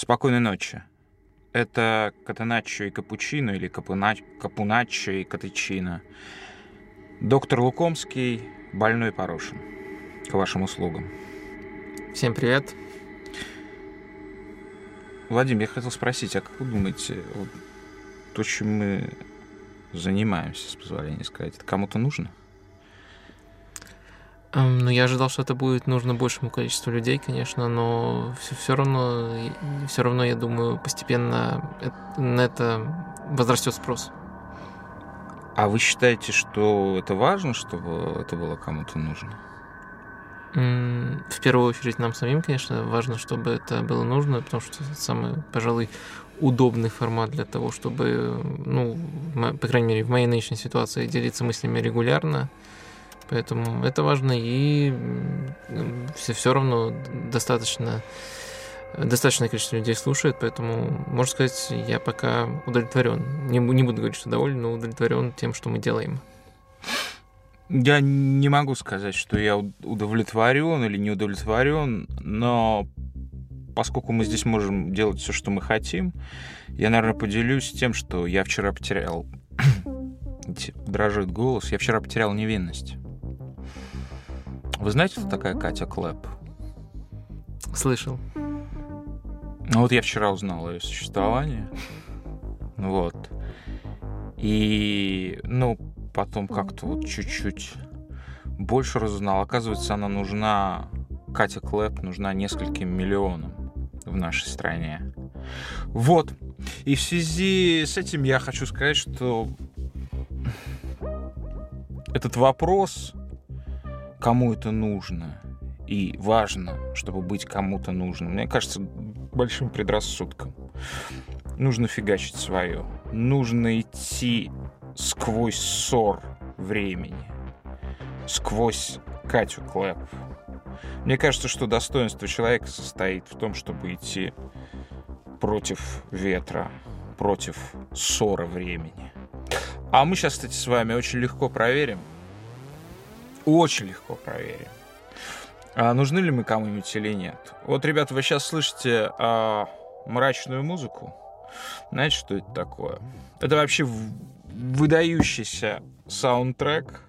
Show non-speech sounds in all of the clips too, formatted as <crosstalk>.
Спокойной ночи. Это Катаначчо и Капучино или Капунач... Капуначчо и Катычино. Доктор Лукомский, больной Порошин. К вашим услугам. Всем привет. Владимир, я хотел спросить, а как вы думаете, вот то, чем мы занимаемся, с позволения сказать, это кому-то нужно? Эм, ну, я ожидал, что это будет нужно большему количеству людей, конечно, но все, все равно, все равно, я думаю, постепенно на это возрастет спрос. А вы считаете, что это важно, чтобы это было кому-то нужно? В первую очередь нам самим, конечно, важно, чтобы это было нужно, потому что это самый, пожалуй, удобный формат для того, чтобы, ну, по крайней мере, в моей нынешней ситуации делиться мыслями регулярно, Поэтому это важно, и все, все равно достаточно достаточное количество людей слушает, поэтому, можно сказать, я пока удовлетворен. Не, не буду говорить, что доволен, но удовлетворен тем, что мы делаем. Я не могу сказать, что я удовлетворен или не удовлетворен, но поскольку мы здесь можем делать все, что мы хотим, я, наверное, поделюсь тем, что я вчера потерял... <coughs> Дрожит голос. Я вчера потерял невинность. Вы знаете, кто такая Катя Клэп? Слышал. Ну вот я вчера узнал о ее существовании. Вот. И, ну, потом как-то вот чуть-чуть больше разузнал. Оказывается, она нужна, Катя Клэп нужна нескольким миллионам в нашей стране. Вот. И в связи с этим я хочу сказать, что этот вопрос кому это нужно и важно, чтобы быть кому-то нужным. Мне кажется, большим предрассудком. Нужно фигачить свое. Нужно идти сквозь ссор времени. Сквозь Катю Клэп. Мне кажется, что достоинство человека состоит в том, чтобы идти против ветра, против ссора времени. А мы сейчас, кстати, с вами очень легко проверим, очень легко проверим. А нужны ли мы кому-нибудь или нет? Вот, ребята, вы сейчас слышите а, мрачную музыку. Знаете, что это такое? Это вообще выдающийся саундтрек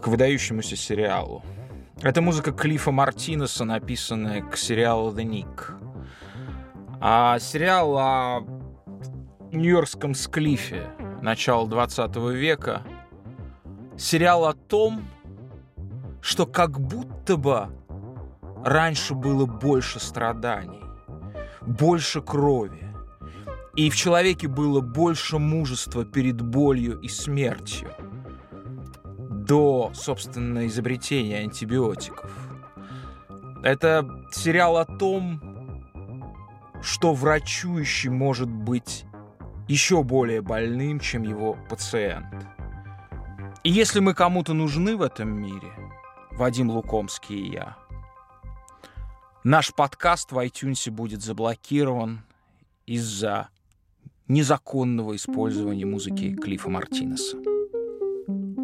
к выдающемуся сериалу. Это музыка Клифа Мартинеса, написанная к сериалу The Nick. А сериал о нью-йоркском склифе начала 20 века — сериал о том, что как будто бы раньше было больше страданий, больше крови, и в человеке было больше мужества перед болью и смертью до, собственно, изобретения антибиотиков. Это сериал о том, что врачующий может быть еще более больным, чем его пациент – и если мы кому-то нужны в этом мире, Вадим Лукомский и я, наш подкаст в iTunes будет заблокирован из-за незаконного использования музыки Клиффа Мартинеса.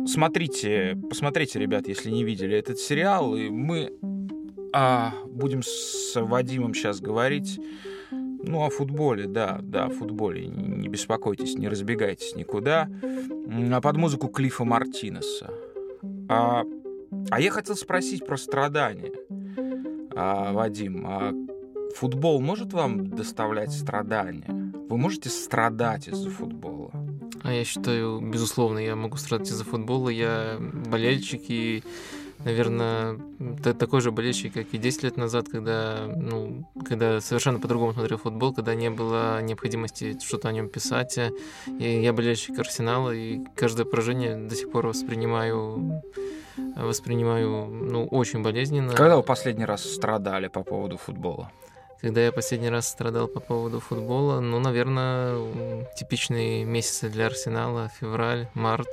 Смотрите, посмотрите, ребят, если не видели этот сериал, и мы а, будем с Вадимом сейчас говорить ну, о футболе, да, да, о футболе. Не беспокойтесь, не разбегайтесь никуда. А под музыку Клифа Мартинеса. А, а я хотел спросить про страдания. А, Вадим, а футбол может вам доставлять страдания? Вы можете страдать из-за футбола? А я считаю, безусловно, я могу страдать из-за футбола. Я болельщик и наверное, такой же болельщик, как и 10 лет назад, когда, ну, когда совершенно по-другому смотрел футбол, когда не было необходимости что-то о нем писать. И я болельщик Арсенала, и каждое поражение до сих пор воспринимаю воспринимаю, ну, очень болезненно. Когда вы последний раз страдали по поводу футбола? Когда я последний раз страдал по поводу футбола, ну, наверное, типичные месяцы для Арсенала, февраль, март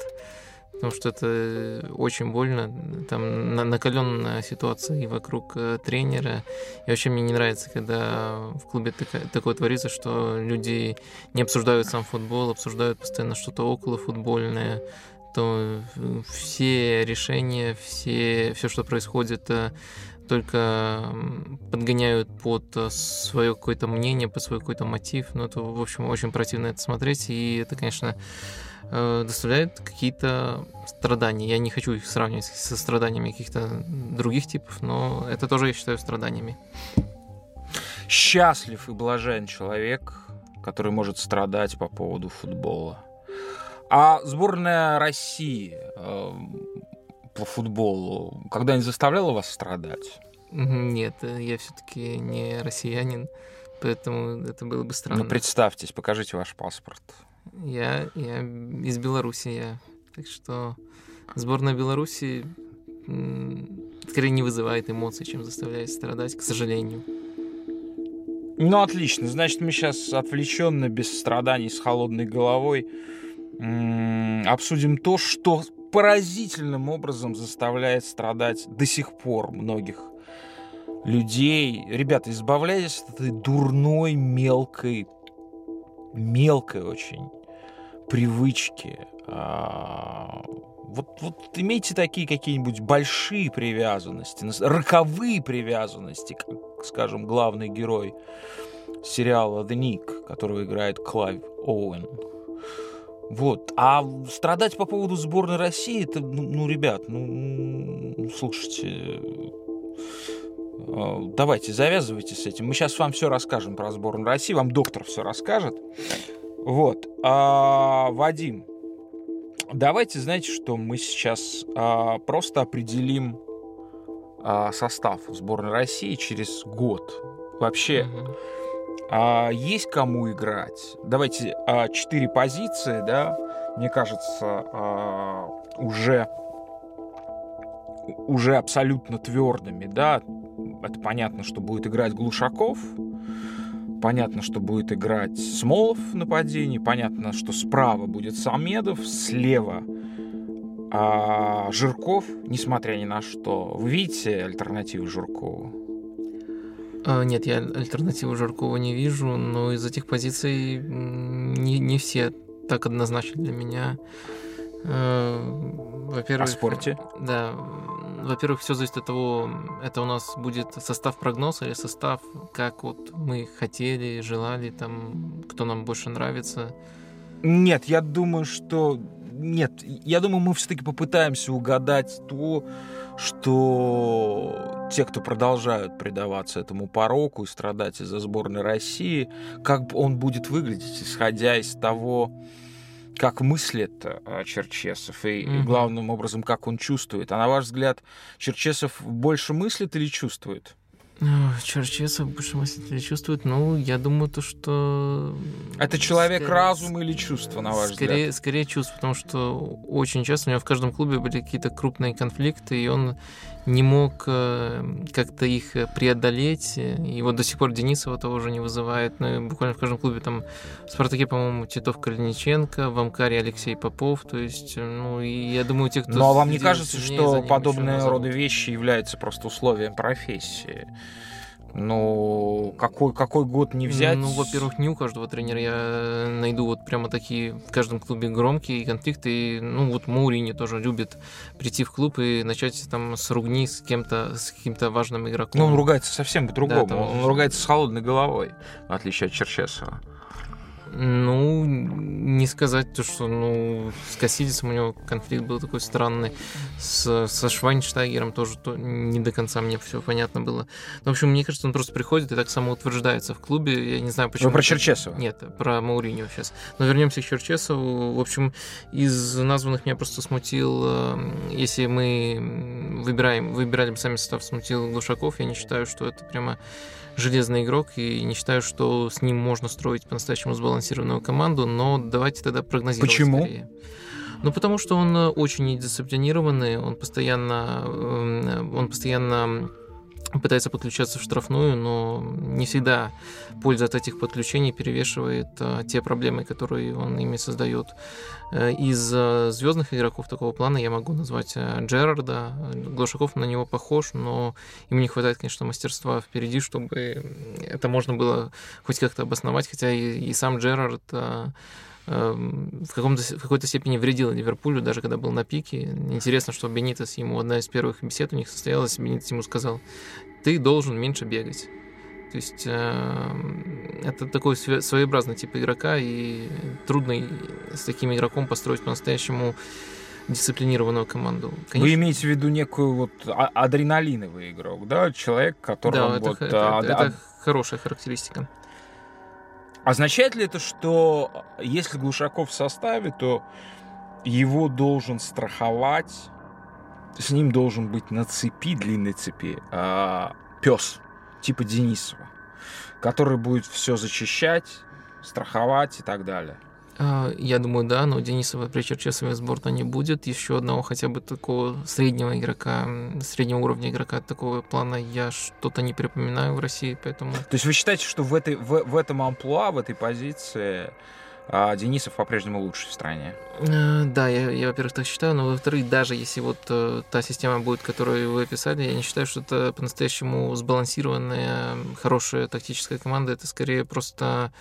потому что это очень больно. Там накаленная ситуация и вокруг э, тренера. И вообще мне не нравится, когда в клубе такое творится, что люди не обсуждают сам футбол, обсуждают постоянно что-то около футбольное. что все решения, все, все, что происходит, только подгоняют под свое какое-то мнение, под свой какой-то мотив. Ну, это, в общем, очень противно это смотреть, и это, конечно, доставляет какие-то страдания. Я не хочу их сравнивать со страданиями каких-то других типов, но это тоже я считаю страданиями. Счастлив и блажен человек, который может страдать по поводу футбола. А сборная России э, по футболу когда-нибудь заставляла вас страдать? Нет, я все-таки не россиянин, поэтому это было бы странно. Ну, представьтесь, покажите ваш паспорт. Я, я из Беларуси, я. Так что сборная Беларуси скорее не вызывает эмоций, чем заставляет страдать, к сожалению. Ну, отлично. Значит, мы сейчас отвлеченно, без страданий, с холодной головой обсудим то, что поразительным образом заставляет страдать до сих пор многих людей. Ребята, избавляйтесь от этой дурной, мелкой, мелкой очень привычки. А, вот, вот имейте такие какие-нибудь большие привязанности, роковые привязанности, как, скажем, главный герой сериала The Nick, которого играет Клайв Оуэн. Вот. А страдать по поводу сборной России, это, ну, ну ребят, ну, слушайте, а, давайте, завязывайте с этим. Мы сейчас вам все расскажем про сборную России, вам доктор все расскажет. Вот. А, Вадим, давайте, знаете, что мы сейчас а, просто определим а, состав сборной России через год. Вообще, угу. А, есть кому играть? Давайте а, четыре позиции, да, мне кажется, а, уже уже абсолютно твердыми, да, это понятно, что будет играть Глушаков, понятно, что будет играть Смолов в нападении, понятно, что справа будет Самедов, слева а Жирков, несмотря ни на что. Вы видите альтернативу Жиркову? А, нет, я альтернативу Жиркова не вижу, но из этих позиций не, не все так однозначно для меня. Э, во-первых, О спорте? Да, во-первых, все зависит от того, это у нас будет состав прогноза или состав, как вот мы хотели, желали, там, кто нам больше нравится. Нет, я думаю, что нет, я думаю, мы все-таки попытаемся угадать то, что те, кто продолжают предаваться этому пороку и страдать из-за сборной России, как он будет выглядеть, исходя из того, как мыслит э, Черчесов и, mm-hmm. главным образом, как он чувствует. А на ваш взгляд, Черчесов больше мыслит или чувствует? Черчесов больше мыслит или чувствует? Ну, я думаю, то, что... Это человек скорее, разум или чувство, на ваш скорее, взгляд? Скорее чувство, потому что очень часто у него в каждом клубе были какие-то крупные конфликты, и он не мог э, как-то их преодолеть. И вот до сих пор Денисова того уже не вызывает. Ну, и буквально в каждом клубе там в «Спартаке», по-моему, Титов Калиниченко, в «Амкаре» Алексей Попов. То есть, ну, и я думаю, те, кто... Ну, а вам не кажется, что подобные роды вещи являются просто условием профессии? Ну, какой, какой год не взять? Ну, во-первых, не у каждого тренера я найду вот прямо такие в каждом клубе громкие конфликты. И, ну, вот Маурини тоже любит прийти в клуб и начать там с ругни с кем-то, с каким-то важным игроком. Ну, он ругается совсем по-другому. Да, там... Он ругается с холодной головой, в отличие от Черчесова. Ну, не сказать то, что ну, с Кассидисом у него конфликт был такой странный. С, со Швайнштайгером тоже то, не до конца мне все понятно было. Но, ну, в общем, мне кажется, он просто приходит и так самоутверждается в клубе. Я не знаю, почему. Вы про Черчесова? Нет, про Мауриньо сейчас. Но вернемся к Черчесову. В общем, из названных меня просто смутил, э, если мы выбираем, выбирали бы сами состав, смутил Глушаков. Я не считаю, что это прямо железный игрок, и не считаю, что с ним можно строить по-настоящему сбалансированную команду, но давайте тогда прогнозировать Почему? скорее. Ну, потому что он очень недисциплинированный, он постоянно, эм, он постоянно пытается подключаться в штрафную, но не всегда польза от этих подключений перевешивает а, те проблемы, которые он ими создает. Э, из а, звездных игроков такого плана я могу назвать а, Джерарда. Глушаков на него похож, но ему не хватает, конечно, мастерства впереди, чтобы это можно было хоть как-то обосновать, хотя и, и сам Джерард а, в, каком-то, в какой-то степени вредил Ливерпулю, даже когда был на пике. Интересно, что Бенитес ему, одна из первых бесед у них состоялась, Бенитес ему сказал, ты должен меньше бегать. То есть э, это такой своеобразный тип игрока, и трудно с таким игроком построить по-настоящему дисциплинированную команду. Конечно... Вы имеете в виду некую вот а, адреналиновый игрок, да? Человек, который да, вот... Это, а, это, это хорошая характеристика. Означает ли это, что если Глушаков в составе, то его должен страховать, с ним должен быть на цепи, длинной цепи, э, пес, типа Денисова, который будет все зачищать, страховать и так далее? А, я думаю, да, но Денисова при Черчесове сборна не будет. Еще одного хотя бы такого среднего игрока, среднего уровня игрока такого плана я что-то не припоминаю в России, поэтому... То есть вы считаете, что в, этой, в, в этом амплуа, в этой позиции а Денисов по-прежнему лучший в стране. А, да, я, я во-первых, так считаю, но во-вторых, даже если вот э, та система будет, которую вы описали, я не считаю, что это по-настоящему сбалансированная, хорошая тактическая команда. Это скорее просто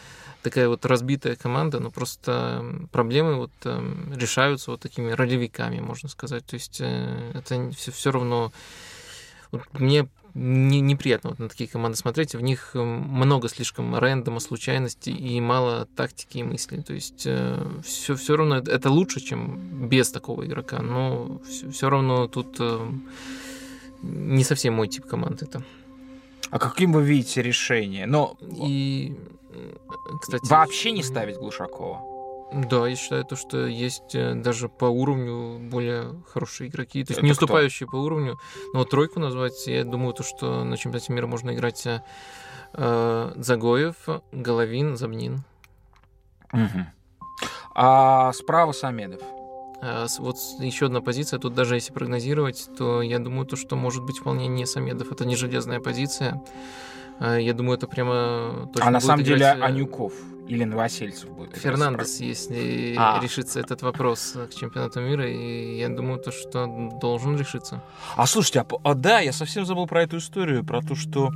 такая вот разбитая команда, но просто проблемы вот э, решаются вот такими ролевиками, можно сказать. То есть э, это все, все равно... Вот мне не, неприятно вот на такие команды смотреть. В них много слишком рандома, случайностей и мало тактики и мысли. То есть э, все, все равно это лучше, чем без такого игрока. Но все, все равно тут э, не совсем мой тип команды это. А каким вы видите решение? Но и кстати вообще не ставить Глушакова. Да, я считаю, то, что есть э, даже по уровню более хорошие игроки. То есть Это не уступающие кто? по уровню. Но вот тройку назвать, я думаю, то, что на чемпионате мира можно играть э, Загоев, Головин, Забнин. Угу. А справа Самедов. А, вот еще одна позиция, тут даже если прогнозировать, то я думаю, то, что может быть вполне не Самедов. Это не железная позиция. А, я думаю, это прямо... А на самом деле играть... Э, Анюков или Новосельцев будет. Фернандес, если а. решится этот вопрос к чемпионату мира, и я думаю, то, что должен решиться. А слушайте, а, а да, я совсем забыл про эту историю, про то, что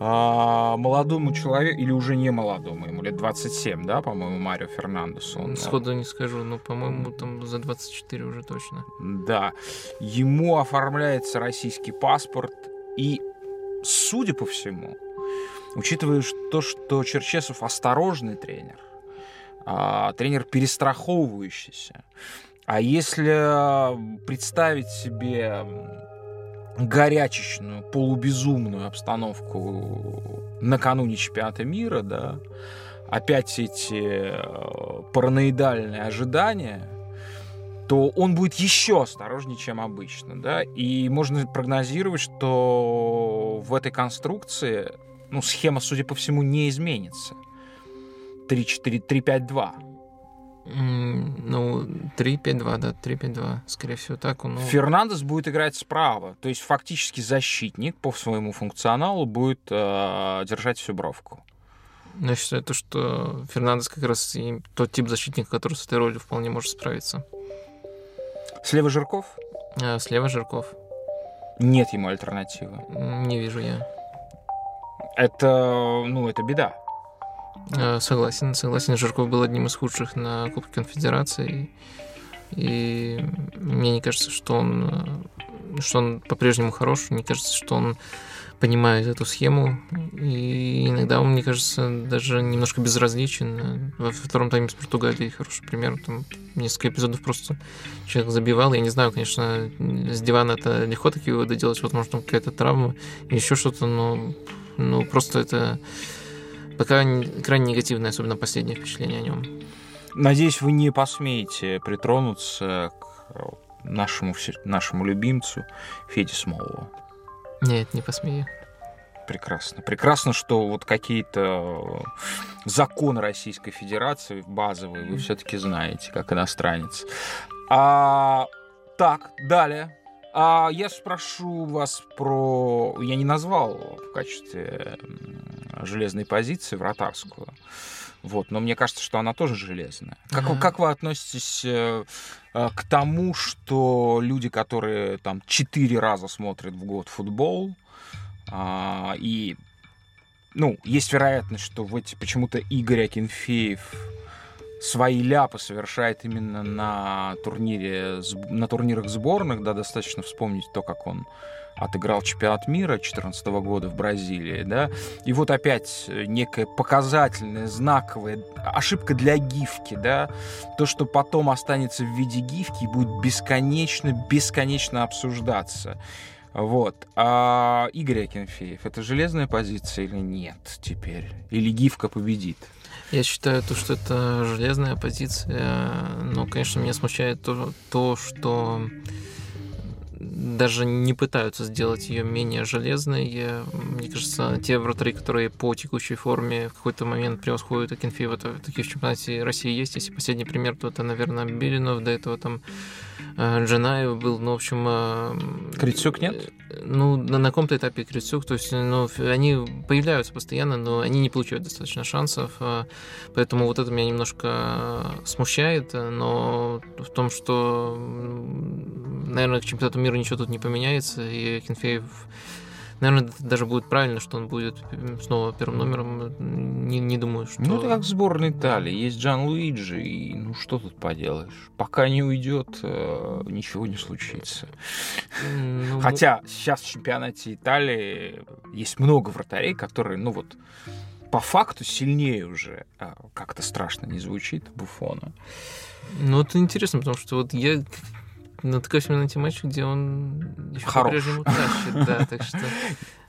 а, молодому человеку, или уже не молодому, ему лет 27, да, по-моему, Марио Фернандесу. Он, Сходу не скажу, но, по-моему, там за 24 уже точно. Да. Ему оформляется российский паспорт, и судя по всему, учитывая то, что Черчесов осторожный тренер, а, тренер перестраховывающийся, а если представить себе горячечную, полубезумную обстановку накануне чемпионата мира, да, опять эти э, параноидальные ожидания, то он будет еще осторожнее, чем обычно, да, и можно прогнозировать, что в этой конструкции, ну, схема, судя по всему, не изменится. 3-4-3-5-2. Ну, 3-5-2, да, 3-5-2, скорее всего, так. Ну... Фернандес будет играть справа, то есть фактически защитник по своему функционалу будет э, держать всю бровку. Ну, я считаю, то, что Фернандес как раз и тот тип защитника, который с этой ролью вполне может справиться. Слева Жирков? А, слева Жирков. Нет ему альтернативы. Не вижу я. Это, ну, это беда. А, согласен, согласен. Жирков был одним из худших на Кубке Конфедерации. И мне не кажется, что он, что он по-прежнему хорош. Мне кажется, что он понимает эту схему, и иногда он, мне кажется, даже немножко безразличен. Во втором тайме с Португалией хороший пример. Там несколько эпизодов просто человек забивал. Я не знаю, конечно, с дивана это легко такие выводы делать, возможно, какая-то травма еще что-то, но ну, просто это пока крайне негативное, особенно последнее впечатление о нем. Надеюсь, вы не посмеете притронуться к нашему, нашему любимцу Феде Смолову. Нет, не посмею. Прекрасно. Прекрасно, что вот какие-то законы Российской Федерации базовые вы все-таки знаете, как иностранец. А, так, далее. А я спрошу вас про... Я не назвал в качестве железной позиции вратарскую. Вот, но мне кажется, что она тоже железная. Как, uh-huh. как вы относитесь э, э, к тому, что люди, которые там четыре раза смотрят в год футбол, э, и ну, есть вероятность, что в эти почему-то Игорь Акинфеев свои ляпы совершает именно на турнире, на турнирах сборных, да, достаточно вспомнить то, как он отыграл чемпионат мира 2014 года в Бразилии, да, и вот опять некая показательная, знаковая ошибка для гифки, да, то, что потом останется в виде гифки и будет бесконечно, бесконечно обсуждаться. Вот. А Игорь Акинфеев, это железная позиция или нет теперь? Или гифка победит? Я считаю, то, что это железная позиция, но, конечно, меня смущает то, то что даже не пытаются сделать ее менее железной. Мне кажется, те вратари, которые по текущей форме в какой-то момент превосходят Акинфеева, таких в чемпионате России есть. Если последний пример, то это, наверное, Белинов, до этого там Джанаев был, ну, в общем... Э, Крицюк нет? Ну, на, на каком-то этапе Крицюк, то есть, ну, они появляются постоянно, но они не получают достаточно шансов, э, поэтому вот это меня немножко смущает, но в том, что, наверное, к чемпионату мира ничего тут не поменяется, и Кенфеев Наверное, даже будет правильно, что он будет снова первым номером. Не, не думаю, что... Ну, это как сборная Италии. Есть Джан Луиджи, и ну что тут поделаешь? Пока не уйдет, э, ничего не случится. Ну... Хотя сейчас в чемпионате Италии есть много вратарей, которые, ну вот, по факту сильнее уже, а, как-то страшно не звучит, Буфона. Ну, это интересно, потому что вот я именно на те матчи, где он еще по-прежнему тащит, да, так что... <laughs>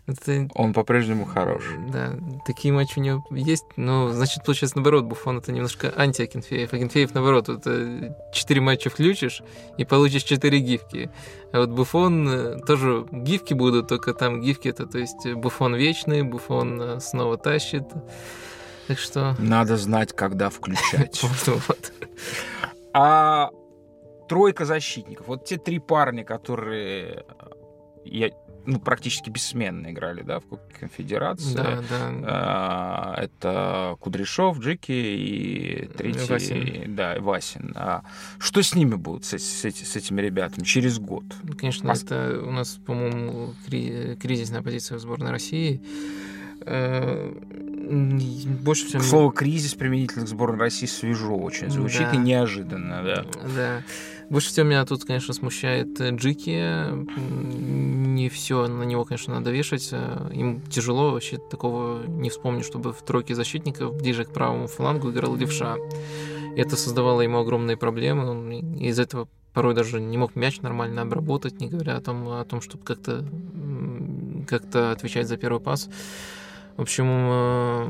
Это... Он по-прежнему хорош. Да, такие матчи у него есть, но, значит, получается, наоборот, Буфон это немножко анти-Акинфеев. Акинфеев, наоборот, это 4 матча включишь и получишь 4 гифки. А вот Буфон э, тоже гифки будут, только там гифки это, то есть Буфон вечный, Буфон э, снова тащит. Так что... Надо знать, когда включать. <laughs> А тройка защитников. Вот те три парня, которые э, я, ну, практически бессменно играли, да, в Кубке Конфедерации. Да, да. А, это Кудряшов, Джики и третий, Васин. да, Васин. А что с ними будет, с, с, с этими ребятами, через год? Ну, конечно, Пос... это у нас, по-моему, кризисная позиция в сборной России. Э, больше всего... Слово «кризис» применительно к сборной России свежо очень звучит да. и неожиданно, да. Да. Больше всего меня тут, конечно, смущает э, Джики. Не все на него, конечно, надо вешать. Э, им тяжело, вообще такого не вспомню, чтобы в тройке защитников ближе к правому флангу играл левша. Это создавало ему огромные проблемы. Он из этого порой даже не мог мяч нормально обработать, не говоря о том, о том чтобы как-то как-то отвечать за первый пас. В общем, э,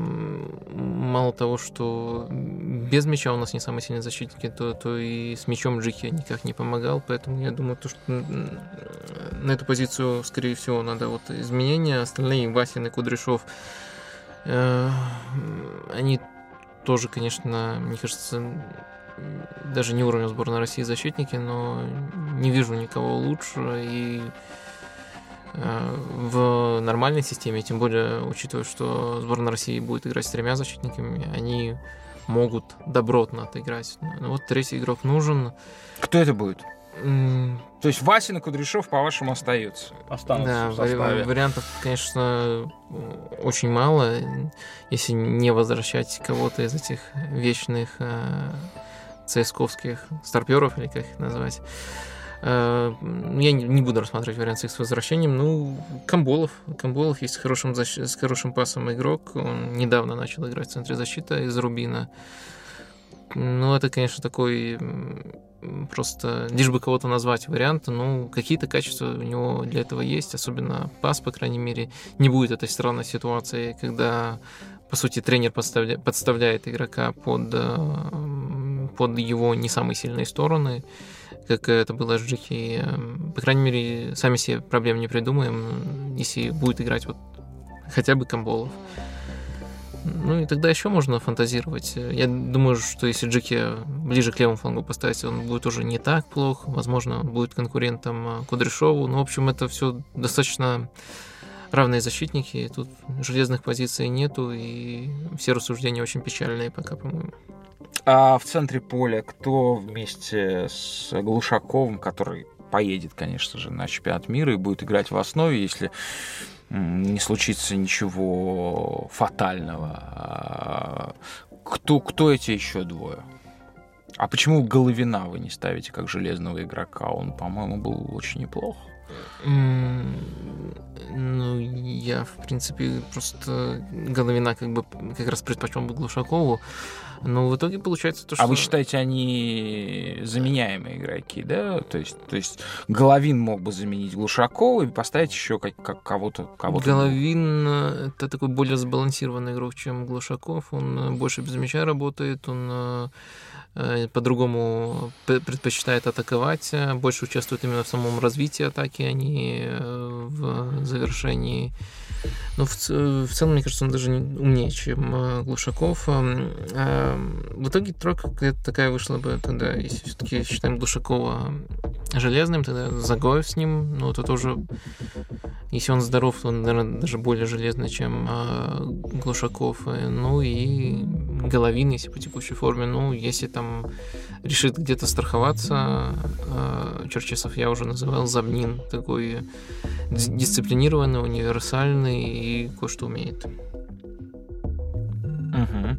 мало того, что без мяча у нас не самые сильные защитники, то, то и с мячом Джики никак не помогал, поэтому я думаю, то, что на эту позицию, скорее всего, надо вот изменения. Остальные, Васин и Кудряшов, э, они тоже, конечно, мне кажется, даже не уровня сборной России защитники, но не вижу никого лучше, и в нормальной системе, тем более учитывая, что сборная России будет играть с тремя защитниками, они могут добротно отыграть. Ну, вот третий игрок нужен. Кто это будет? Mm. То есть Васин и Кудряшов, по-вашему, остаются? Останутся да, вариантов, конечно, очень мало, если не возвращать кого-то из этих вечных э, цсковских старперов, или как их назвать. Э, я не буду рассматривать вариант с их возвращением. Ну, Камболов. Камболов есть с хорошим, защ... с хорошим пасом игрок. Он недавно начал играть в центре защиты из Рубина. Ну, это, конечно, такой просто лишь бы кого-то назвать вариант, ну, какие-то качества у него для этого есть, особенно пас, по крайней мере, не будет этой странной ситуации, когда, по сути, тренер подставля... подставляет игрока под, э, под его не самые сильные стороны, как это было с Джеки. Эм, по крайней мере, сами себе проблем не придумаем, если будет играть вот хотя бы Камболов. Ну и тогда еще можно фантазировать. Я думаю, что если Джеки ближе к левому флангу поставить, он будет уже не так плох. Возможно, он будет конкурентом э, Кудряшову. Ну, в общем, это все достаточно равные защитники. Тут железных позиций нету, и все рассуждения очень печальные пока, по-моему. А в центре поля кто вместе с Глушаковым, который поедет, конечно же, на чемпионат мира и будет играть в основе, если не случится ничего фатального. А кто, кто эти еще двое? А почему Головина вы не ставите как железного игрока? Он, по-моему, был очень неплох. Ну, я, в принципе, просто Головина как бы как раз предпочел бы Глушакову. Но в итоге получается то, что... А вы считаете, они заменяемые игроки, да? То есть, то есть Головин мог бы заменить Глушакова и поставить еще как, как кого-то, кого-то... Головин э, — это такой более сбалансированный игрок, чем Глушаков. Он э, больше без мяча работает, он э, по-другому предпочитает атаковать, больше участвует именно в самом развитии атаки, а не в завершении. Но в, в целом, мне кажется, он даже умнее, чем Глушаков. Эм, в итоге тройка такая вышла бы тогда, если все-таки считаем Глушакова железным, тогда Загоев с ним, ну, это тоже, если он здоров, то он, наверное, даже более железный, чем Глушаков. Ну и Головин, если по текущей форме, ну, если там решит где-то страховаться, э, Черчесов я уже называл Забнин, такой дисциплинированный, универсальный и кое-что умеет. Угу.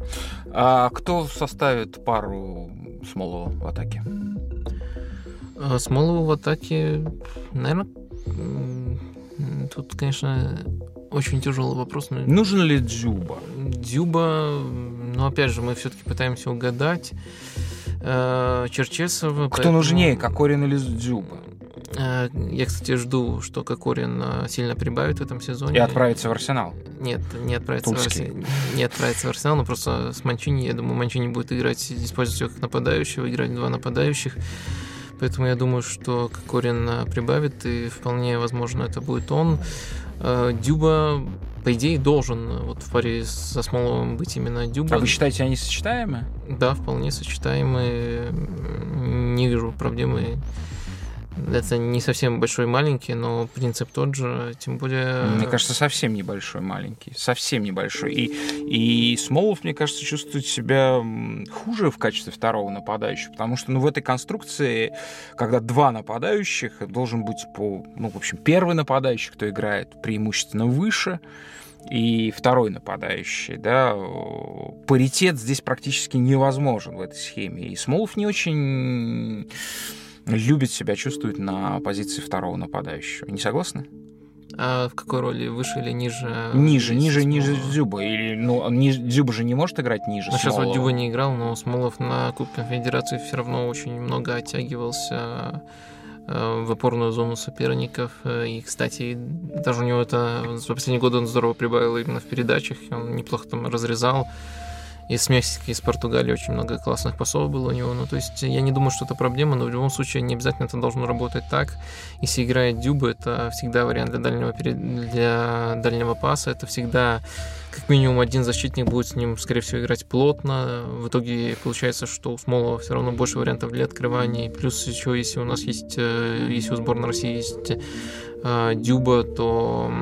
А кто составит пару Смолова в атаке? А Смолова в атаке, наверное, тут, конечно, очень тяжелый вопрос. Но... Нужен ли Дзюба? Дзюба, ну, опять же, мы все-таки пытаемся угадать. Э, Черчесова. Кто поэтому... нужнее, Кокорин или Дзюба? Э, я, кстати, жду, что Кокорин э, сильно прибавит в этом сезоне. И отправится в Арсенал? Нет, не отправится, в, Арсенал, не отправится в Арсенал, но просто с Манчини, я думаю, Манчини будет играть, использовать его как нападающего, играть два нападающих. Поэтому я думаю, что Кокорин прибавит, и вполне возможно это будет он. Э, Дюба, по идее, должен э, вот в паре со Смоловым быть именно Дюба. А вы считаете, они сочетаемы? Да, вполне сочетаемы. Не вижу проблемы это не совсем большой маленький, но принцип тот же, тем более... Мне кажется, совсем небольшой маленький, совсем небольшой. И, и Смолов, мне кажется, чувствует себя хуже в качестве второго нападающего, потому что ну, в этой конструкции, когда два нападающих, должен быть по... Ну, в общем, первый нападающий, кто играет преимущественно выше, и второй нападающий, да, паритет здесь практически невозможен в этой схеме. И Смолов не очень любит себя чувствовать на позиции второго нападающего. Не согласны? А в какой роли? Выше или ниже? Ниже, ниже, Смолова? ниже Дзюба. Или, ну, ни, Дзюба же не может играть ниже ну, сейчас вот Дзюба не играл, но Смолов на Кубке Федерации все равно очень много оттягивался э, в опорную зону соперников. И, кстати, даже у него это за последние годы он здорово прибавил именно в передачах. Он неплохо там разрезал из Мексики, из Португалии очень много классных пасов было у него. Ну, то есть я не думаю, что это проблема, но в любом случае не обязательно это должно работать так. Если играет Дюба, это всегда вариант для дальнего, для дальнего паса. Это всегда как минимум один защитник будет с ним, скорее всего, играть плотно. В итоге получается, что у Смолова все равно больше вариантов для открываний. Плюс еще, если у нас есть, э, если у сборной России есть э, Дюба, то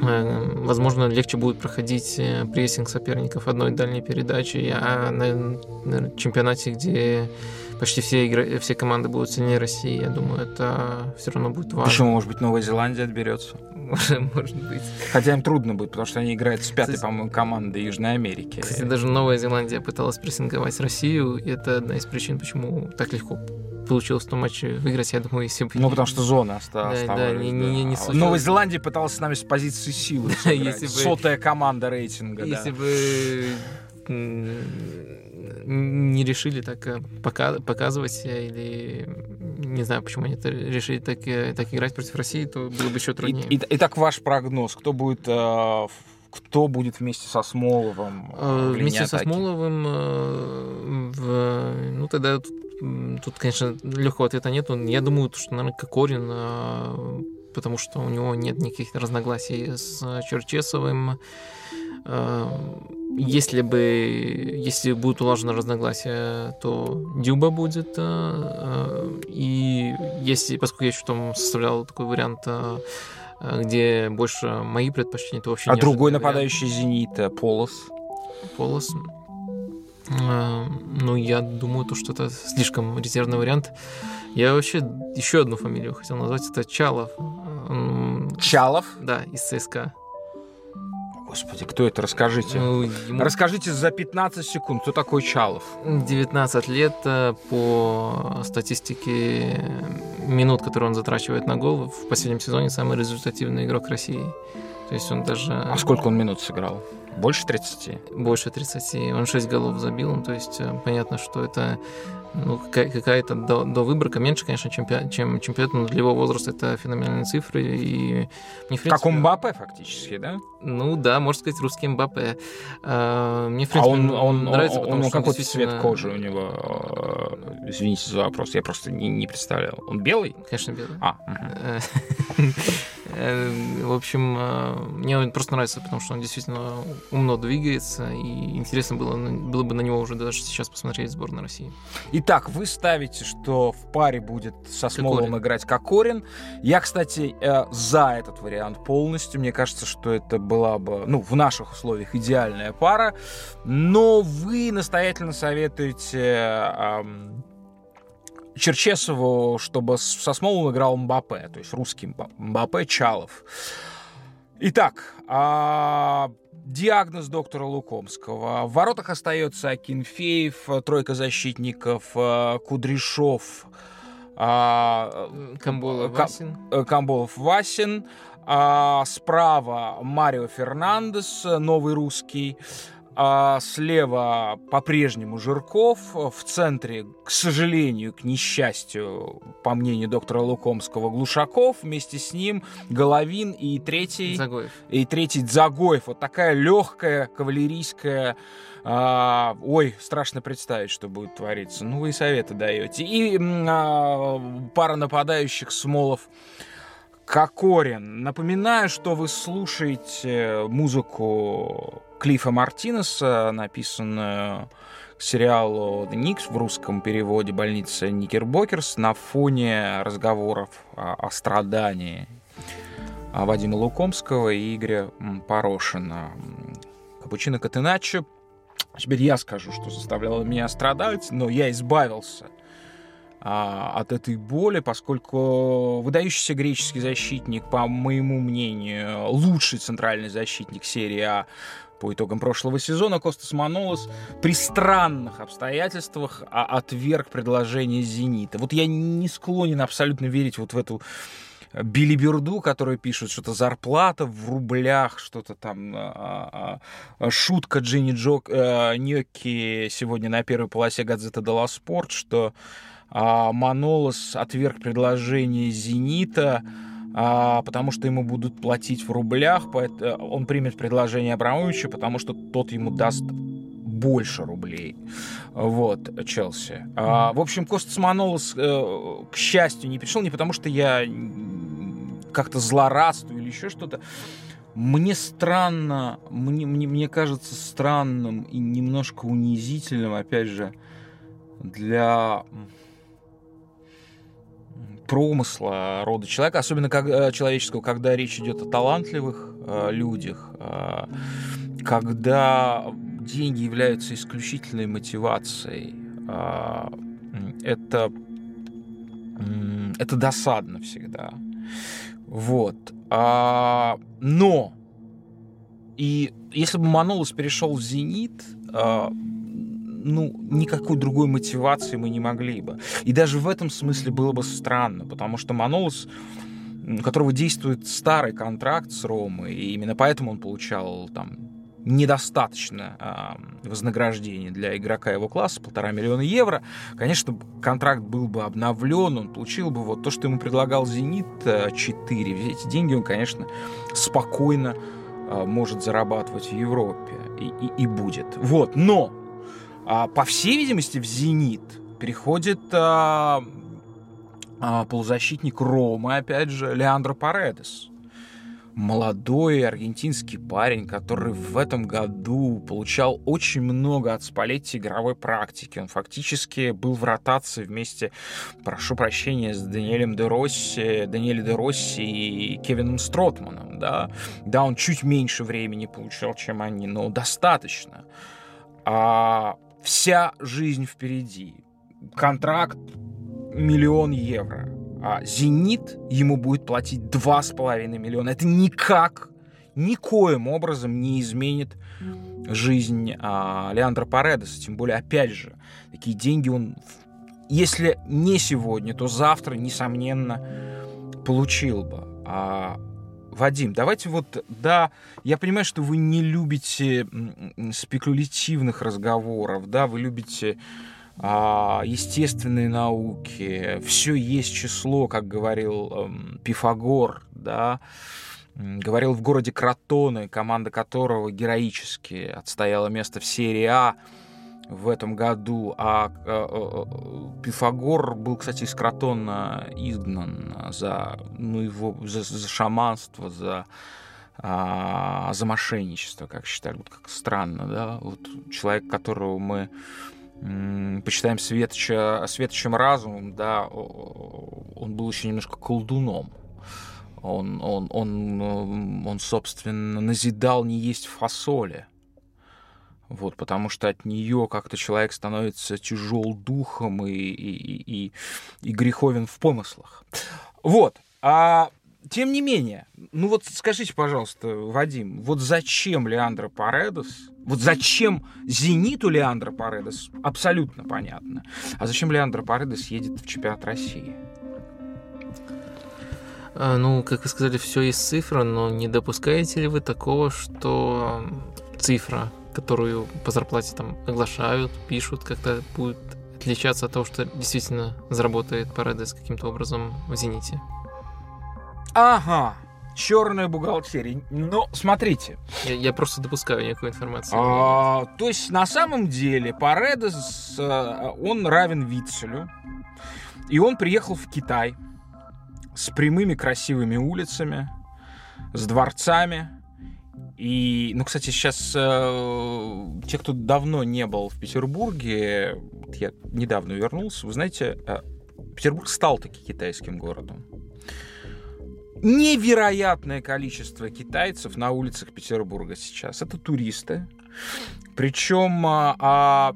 возможно, легче будет проходить э, прессинг соперников одной дальней передачи, а на, на чемпионате, где почти все, игры, все команды будут сильнее России, я думаю, это все равно будет важно. Почему, может быть, Новая Зеландия отберется? Может быть. Хотя им трудно будет, потому что они играют с пятой, по-моему, командой Южной Америки. Кстати, даже Новая Зеландия пыталась прессинговать Россию, и это одна из причин, почему так легко получилось в том матче выиграть, я думаю, если бы... Ну, потому что зона осталась. Да, да, не, не, не случилось. Новая Зеландия пыталась с нами с позиции силы если бы... Сотая команда рейтинга, Если да. бы не решили так э, пока, показывать или не знаю, почему они решили так, э, так играть против России, то было бы еще труднее. И, и, итак, ваш прогноз, кто будет э, кто будет вместе со Смоловым? Вместе со Смоловым, в, ну тогда тут, тут, конечно, легкого ответа нет. Я думаю, что, наверное, Кокорин, потому что у него нет никаких разногласий с Черчесовым. Если бы, если будет улажено разногласие, то Дюба будет. Э, и если, поскольку я еще там составлял такой вариант, э, где больше мои предпочтения, то вообще А другой нападающий Зенита, Полос? Полос. Э, ну, я думаю, то, что это слишком резервный вариант. Я вообще еще одну фамилию хотел назвать, это Чалов. Чалов? Да, из ЦСКА. Господи, кто это? Расскажите. Ну, ему Расскажите за 15 секунд, кто такой Чалов? 19 лет э, по статистике минут, которые он затрачивает на гол, в последнем сезоне самый результативный игрок России. То есть он даже А сколько он минут сыграл? Больше 30? больше 30. Он 6 голов забил. Ну, То есть э, понятно, что это ну, какая- какая-то до, до выборка меньше, конечно, чем, чем чемпионат, но для его возраста это феноменальные цифры. И мне, в Как принципе, у Мбаппе фактически, да? Ну да, можно сказать, русский Мбаппе. А, Мне, в А принципе, он, он, нравится, он, потому он что он какой цвет действительно- кожи у него? э, Извините за вопрос, я просто не, не представлял. Он белый? Конечно, белый. А. <laughs> Э, В общем, э, мне он просто нравится, потому что он действительно умно двигается, и интересно было, было бы на него уже даже сейчас посмотреть сборной России. Итак, вы ставите, что в паре будет со Смоловым Кокорин. играть Кокорин. Я, кстати, э, за этот вариант полностью. Мне кажется, что это была бы, ну, в наших условиях идеальная пара. Но вы настоятельно советуете эм, Черчесову, чтобы со Смоловым играл Мбаппе, то есть русский Мба- Мбаппе Чалов. Итак, а, диагноз доктора Лукомского. В воротах остается Акинфеев, э, тройка защитников, э, Кудряшов, а, Васин. э, Камболов, Васин. а, Справа Марио Фернандес, э, новый русский. А слева по-прежнему Жирков. В центре, к сожалению, к несчастью, по мнению доктора Лукомского, Глушаков. Вместе с ним Головин и третий Загоев. и третий Дзагоев. Вот такая легкая кавалерийская... а, ой, страшно представить, что будет твориться. Ну, вы и советы даете. И а, пара нападающих Смолов Кокорин. Напоминаю, что вы слушаете музыку Клифа Мартинеса, написанную сериалу The Knick в русском переводе «Больница Никербокерс» на фоне разговоров о, страдании Вадима Лукомского и Игоря Порошина. Капучино Катеначчо. Теперь я скажу, что заставляло меня страдать, но я избавился а, от этой боли, поскольку выдающийся греческий защитник, по моему мнению, лучший центральный защитник серии А по итогам прошлого сезона, Костас Манолос при странных обстоятельствах а, отверг предложение «Зенита». Вот я не склонен абсолютно верить вот в эту билиберду, которые пишут, что-то зарплата в рублях, что-то там, а, а, шутка Джинни Джок, э, Ньокки сегодня на первой полосе газеты «Дала Спорт», что а, Манолос отверг предложение «Зенита», а, потому что ему будут платить в рублях, поэт- он примет предложение Абрамовича, потому что тот ему даст больше рублей. Вот, Челси. А, в общем, Костас Манолос, э, к счастью, не пришел не потому, что я как-то злорадствую или еще что-то. Мне странно, мне, мне, мне кажется странным и немножко унизительным, опять же, для промысла рода человека, особенно как, э, человеческого, когда речь идет о талантливых э, людях, э, когда деньги являются исключительной мотивацией. э, это, м, это досадно всегда. Вот. А, но и если бы Манолос перешел в «Зенит», а, ну, никакой другой мотивации мы не могли бы. И даже в этом смысле было бы странно, потому что Манолос, у которого действует старый контракт с Ромой, и именно поэтому он получал там недостаточно а, вознаграждения для игрока его класса, полтора миллиона евро, конечно, контракт был бы обновлен, он получил бы вот то, что ему предлагал «Зенит» а, 4. Эти деньги он, конечно, спокойно а, может зарабатывать в Европе и, и- и будет. Вот, но а, по всей видимости в «Зенит» переходит а, а, полузащитник Ромы, опять же, Леандро Паредес. Молодой аргентинский парень, который в этом году получал очень много от Спалетти игровой практики. Он фактически был в ротации вместе, прошу прощения, с Даниэлем де Росси, Даниэлем де Росси и Кевином Стротманом. Да? да, он чуть меньше времени получал, чем они, но достаточно. А, вся жизнь впереди. Контракт миллион евро. А «Зенит» ему будет платить 2,5 миллиона. Это никак никоим образом не изменит жизнь а, Леандра Паредеса. Тем более, опять же, такие деньги он, если не сегодня, то завтра, несомненно, получил бы. А, Вадим, давайте вот, да, я понимаю, что вы не любите спекулятивных разговоров, да, вы любите а, естественные науки, все есть число, как говорил эм, Пифагор, да, говорил в городе Кротоны, команда которого героически отстояла место в серии А в этом году. А, а, а Пифагор был, кстати, из Кротона изгнан за, ну, его, за, за шаманство, за а, за мошенничество, как считали. Вот как странно, да? Вот человек, которого мы почитаем Светоча, Светочем разумом, да, он был еще немножко колдуном. Он, он, он, э, он, собственно, назидал не есть фасоли. Вот, потому что от нее как-то человек становится тяжел духом и, и, и, и греховен в помыслах. Вот. А тем не менее, ну вот скажите, пожалуйста, Вадим, вот зачем Леандро Паредос, вот зачем Зениту Леандро Паредос, абсолютно понятно. А зачем Леандро Паредос едет в чемпионат России? А, ну, как вы сказали, все есть цифра, но не допускаете ли вы такого, что цифра, которую по зарплате там оглашают, пишут, как-то будет отличаться от того, что действительно заработает Паредес каким-то образом в «Зените»? Ага, черная бухгалтерия. Но смотрите. Я, я просто допускаю некую информацию. А, то есть на самом деле Паредес, э, он равен Вицелю. И он приехал в Китай с прямыми красивыми улицами, с дворцами. И, ну, кстати, сейчас э, те, кто давно не был в Петербурге, я недавно вернулся, вы знаете, э, Петербург стал таки китайским городом. Невероятное количество китайцев на улицах Петербурга сейчас. Это туристы. Причем а, а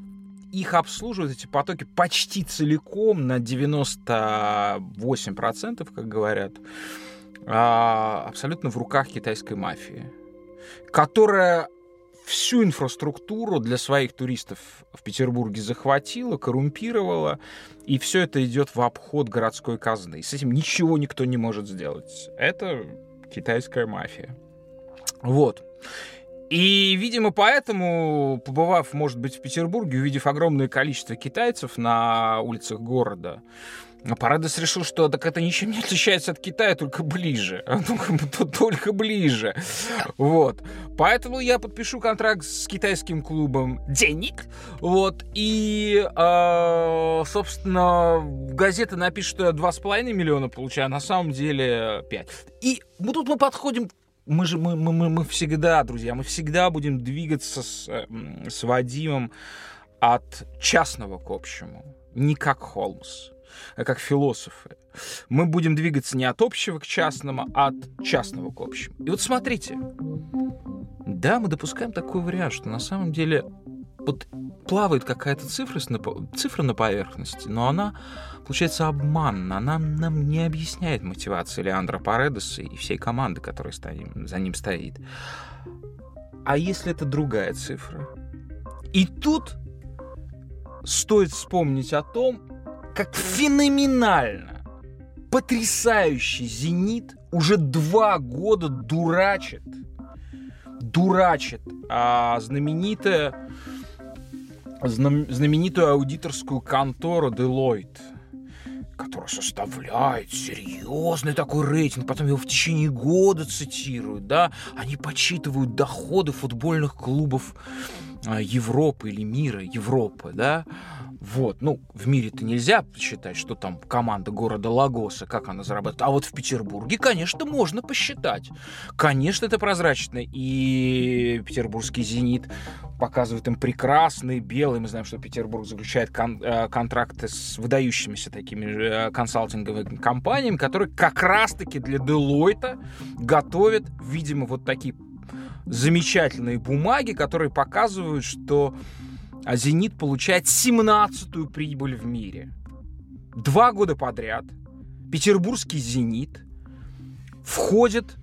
их обслуживают эти потоки почти целиком на 98%, как говорят, а, абсолютно в руках китайской мафии, которая всю инфраструктуру для своих туристов в Петербурге захватила, коррумпировала, и все это идет в обход городской казны. И с этим ничего никто не может сделать. Это китайская мафия. Вот. И, видимо, поэтому, побывав, может быть, в Петербурге, увидев огромное количество китайцев на улицах города, Парадес решил, что так это ничем не отличается от Китая, только ближе. <laughs> Только ближе. Вот. Поэтому я подпишу контракт с китайским клубом «Денег». Вот. И, э, собственно, газета напишет, что я 2,5 миллиона получаю, а на самом деле 5. И вот тут мы подходим мы же мы, мы, мы, мы всегда, друзья, мы всегда будем двигаться с, с Вадимом от частного к общему, не как Холмс, а как философы. Мы будем двигаться не от общего к частному, а от частного к общему. И вот смотрите, да, мы допускаем такой вариант, что на самом деле вот плавает какая-то цифра, цифра на поверхности, но она получается обманна. Она нам не объясняет мотивации Леандра Паредеса и всей команды, которая за ним стоит. А если это другая цифра? И тут стоит вспомнить о том, как феноменально, потрясающий «Зенит» уже два года дурачит, дурачит а знаменитая знаменитую аудиторскую контору Deloitte, которая составляет серьезный такой рейтинг, потом его в течение года цитируют, да, они подсчитывают доходы футбольных клубов а, Европы или мира Европы, да, вот, ну, в мире-то нельзя посчитать, что там команда города Лагоса, как она зарабатывает. А вот в Петербурге, конечно, можно посчитать. Конечно, это прозрачно. И петербургский «Зенит» показывает им прекрасный белый. Мы знаем, что Петербург заключает кон- э, контракты с выдающимися такими э, консалтинговыми компаниями, которые как раз-таки для Делойта готовят, видимо, вот такие замечательные бумаги, которые показывают, что а «Зенит» получает 17-ю прибыль в мире. Два года подряд петербургский «Зенит» входит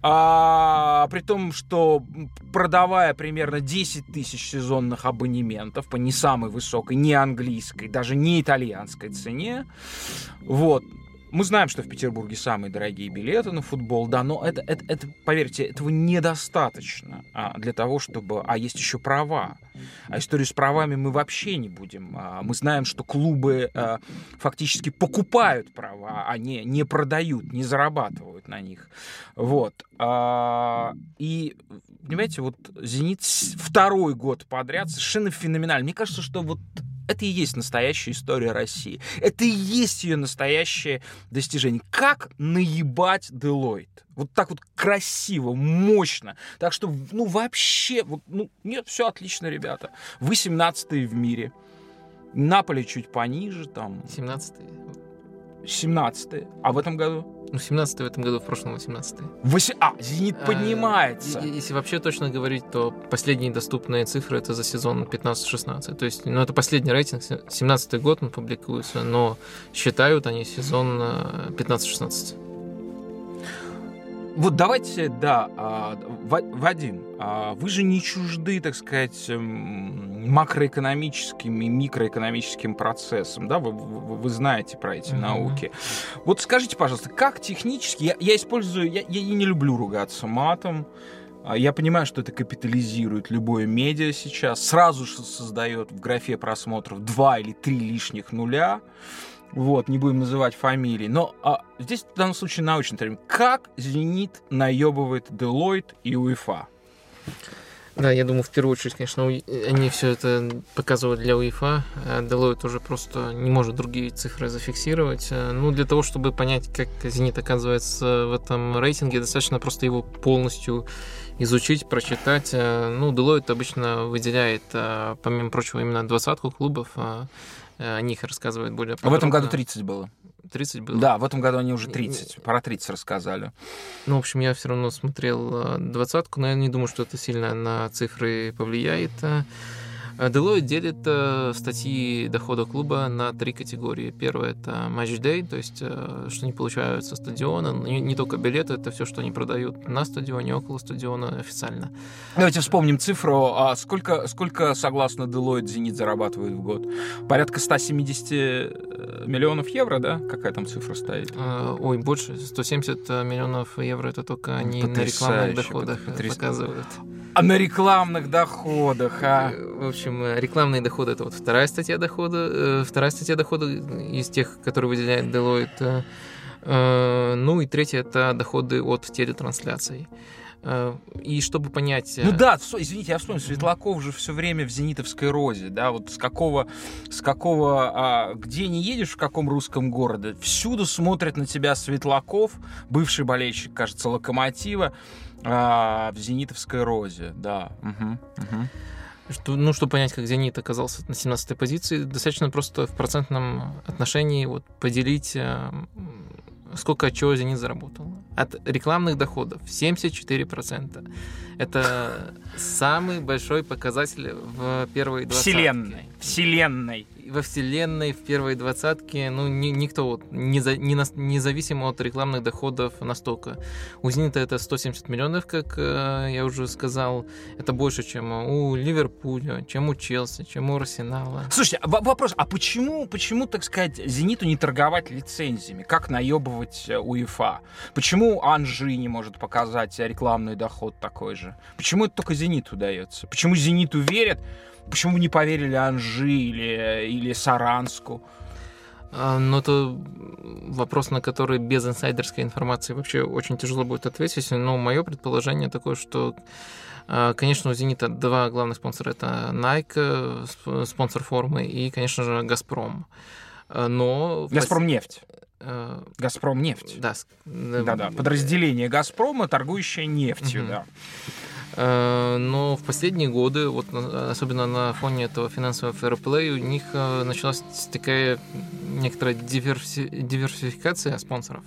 а, при том, что продавая примерно 10 тысяч сезонных абонементов по не самой высокой, не английской, даже не итальянской цене, вот, мы знаем, что в Петербурге самые дорогие билеты на футбол, да, но это, это, это поверьте, этого недостаточно а, для того, чтобы... А есть еще права. А историю с правами мы вообще не будем. А, мы знаем, что клубы а, фактически покупают права, а не, не продают, не зарабатывают на них. Вот. И, понимаете, вот «Зенит» второй год подряд совершенно феноменально. Мне кажется, что вот это и есть настоящая история России. Это и есть ее настоящее достижение. Как наебать Делойт? Вот так вот красиво, мощно. Так что, ну, вообще, вот, ну, нет, все отлично, ребята. Вы 17 в мире. Наполе чуть пониже, там. 17 17 А в этом году? Ну, 17 в этом году, в прошлом 18 Вось... А, «Зенит» а, поднимается. А, если вообще точно говорить, то последние доступные цифры это за сезон 15-16. То есть, ну, это последний рейтинг, 17 год он публикуется, но считают они сезон 15-16. Вот давайте, да, а, Вадим, а, вы же не чужды, так сказать, макроэкономическим и микроэкономическим процессам, да, вы, вы, вы знаете про эти mm-hmm. науки. Вот скажите, пожалуйста, как технически, я, я использую, я, я не люблю ругаться матом, а, я понимаю, что это капитализирует любое медиа сейчас, сразу же создает в графе просмотров два или три лишних нуля, вот, не будем называть фамилии. Но а, здесь в данном случае научный термин. Как «Зенит» наебывает Deloitte и УЕФА? Да, я думаю, в первую очередь, конечно, они все это показывают для УЕФА. А Deloitte уже просто не может другие цифры зафиксировать. Ну, для того, чтобы понять, как «Зенит» оказывается в этом рейтинге, достаточно просто его полностью изучить, прочитать. Ну, Deloitte обычно выделяет, помимо прочего, именно двадцатку клубов, Э, о них рассказывает более подробно. В этом году 30 было. 30 было? Да, в этом году они уже 30, про 30 рассказали. Ну, в общем, я все равно смотрел э, двадцатку, но я не думаю, что это сильно на цифры повлияет. Э, Deloitte делит э, статьи дохода клуба на три категории. Первое это match day, то есть э, что они получают со стадиона. Не, не только билеты, это все, что они продают на стадионе, около стадиона официально. Давайте вспомним цифру. А сколько, сколько согласно Deloitte Зенит зарабатывает в год? Порядка 170 миллионов евро, да? Какая там цифра стоит? Ой, больше. 170 миллионов евро это только они на рекламных доходах показывают. А на рекламных доходах, а? В общем, э, рекламные доходы это вот вторая статья дохода, э, вторая статья дохода из тех, которые выделяет Deloitte. Э, ну и третья это доходы от телетрансляций. И чтобы понять... Ну да, извините, я вспомнил, Светлаков же все время в «Зенитовской розе», да, вот с какого, с какого, а, где не едешь, в каком русском городе, всюду смотрят на тебя Светлаков, бывший болельщик, кажется, «Локомотива», а, в «Зенитовской розе», да. Угу, угу. Что, ну, чтобы понять, как «Зенит» оказался на 17-й позиции, достаточно просто в процентном отношении вот, поделить, э, сколько чего «Зенит» заработал. От рекламных доходов 74%. Это самый большой показатель в первой двадцатке. Вселенной. Вселенной во вселенной в первой двадцатке, ну, ни, никто вот, не за, не на, независимо от рекламных доходов настолько. У «Зенита» это 170 миллионов, как э, я уже сказал. Это больше, чем у Ливерпуля, чем у Челси, чем у Арсенала. Слушайте, а вопрос, а почему, почему, так сказать, «Зениту» не торговать лицензиями? Как наебывать э, УЕФА? Почему Анжи не может показать рекламный доход такой же? Почему это только «Зениту» удается? Почему «Зениту» верят? Почему не поверили Анжи или, или Саранску? А, ну, это вопрос, на который без инсайдерской информации вообще очень тяжело будет ответить. Но мое предположение такое, что а, Конечно, у «Зенита» два главных спонсора. Это Nike, спонсор формы, и, конечно же, «Газпром». А, но... «Газпром нефть». «Газпром нефть». Да. Да-да, подразделение «Газпрома», торгующее нефтью, угу. да. Э, но в последние годы, вот особенно на фоне этого финансового фэрплея, у них э, началась такая некоторая диверси... диверсификация спонсоров.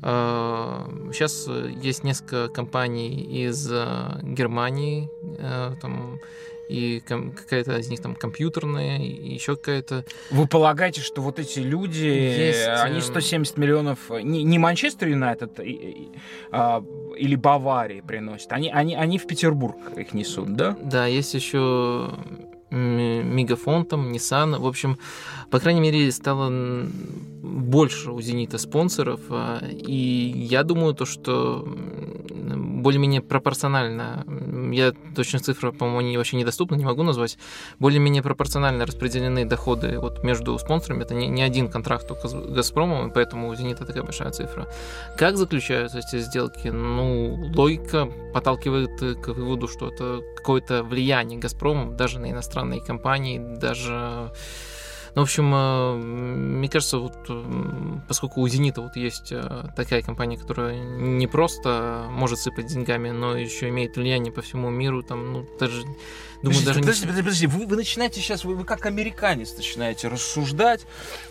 Сейчас э, есть несколько компаний из Германии, там и какая-то из них там компьютерная, и еще какая-то... Вы полагаете, что вот эти люди, Есть, они 170 эм, миллионов, не, не Манчестер Юнайтед, а, или Баварии приносят. Они, они, они в Петербург их несут, да? Да, есть еще Мегафон, там, Nissan. В общем, по крайней мере, стало больше у «Зенита» спонсоров. А, и я думаю, то, что более-менее пропорционально, я точно цифры, по-моему, они вообще недоступны, не могу назвать, более-менее пропорционально распределены доходы вот между спонсорами. Это не, не один контракт с «Газпромом», и поэтому у «Зенита» такая большая цифра. Как заключаются эти сделки? Ну, логика подталкивает к выводу, что это какое-то влияние «Газпрома» даже на иностранные компании, даже ну, в общем, э, мне кажется, вот поскольку у Зенита вот есть э, такая компания, которая не просто может сыпать деньгами, но еще имеет влияние по всему миру, там, ну, даже Думаю, подожди, даже подожди, не... подожди, вы, вы начинаете сейчас, вы, вы как американец начинаете рассуждать.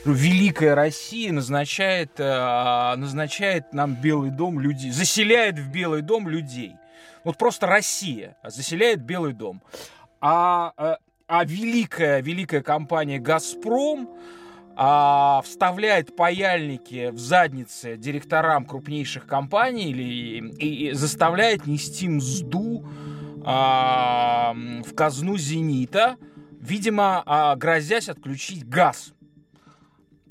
Великая Россия назначает, э, назначает нам Белый дом людей, заселяет в Белый дом людей. Вот просто Россия заселяет Белый дом. А а великая, великая компания «Газпром» а, вставляет паяльники в задницы директорам крупнейших компаний или, и, и заставляет нести мзду а, в казну «Зенита», видимо, а, грозясь отключить газ.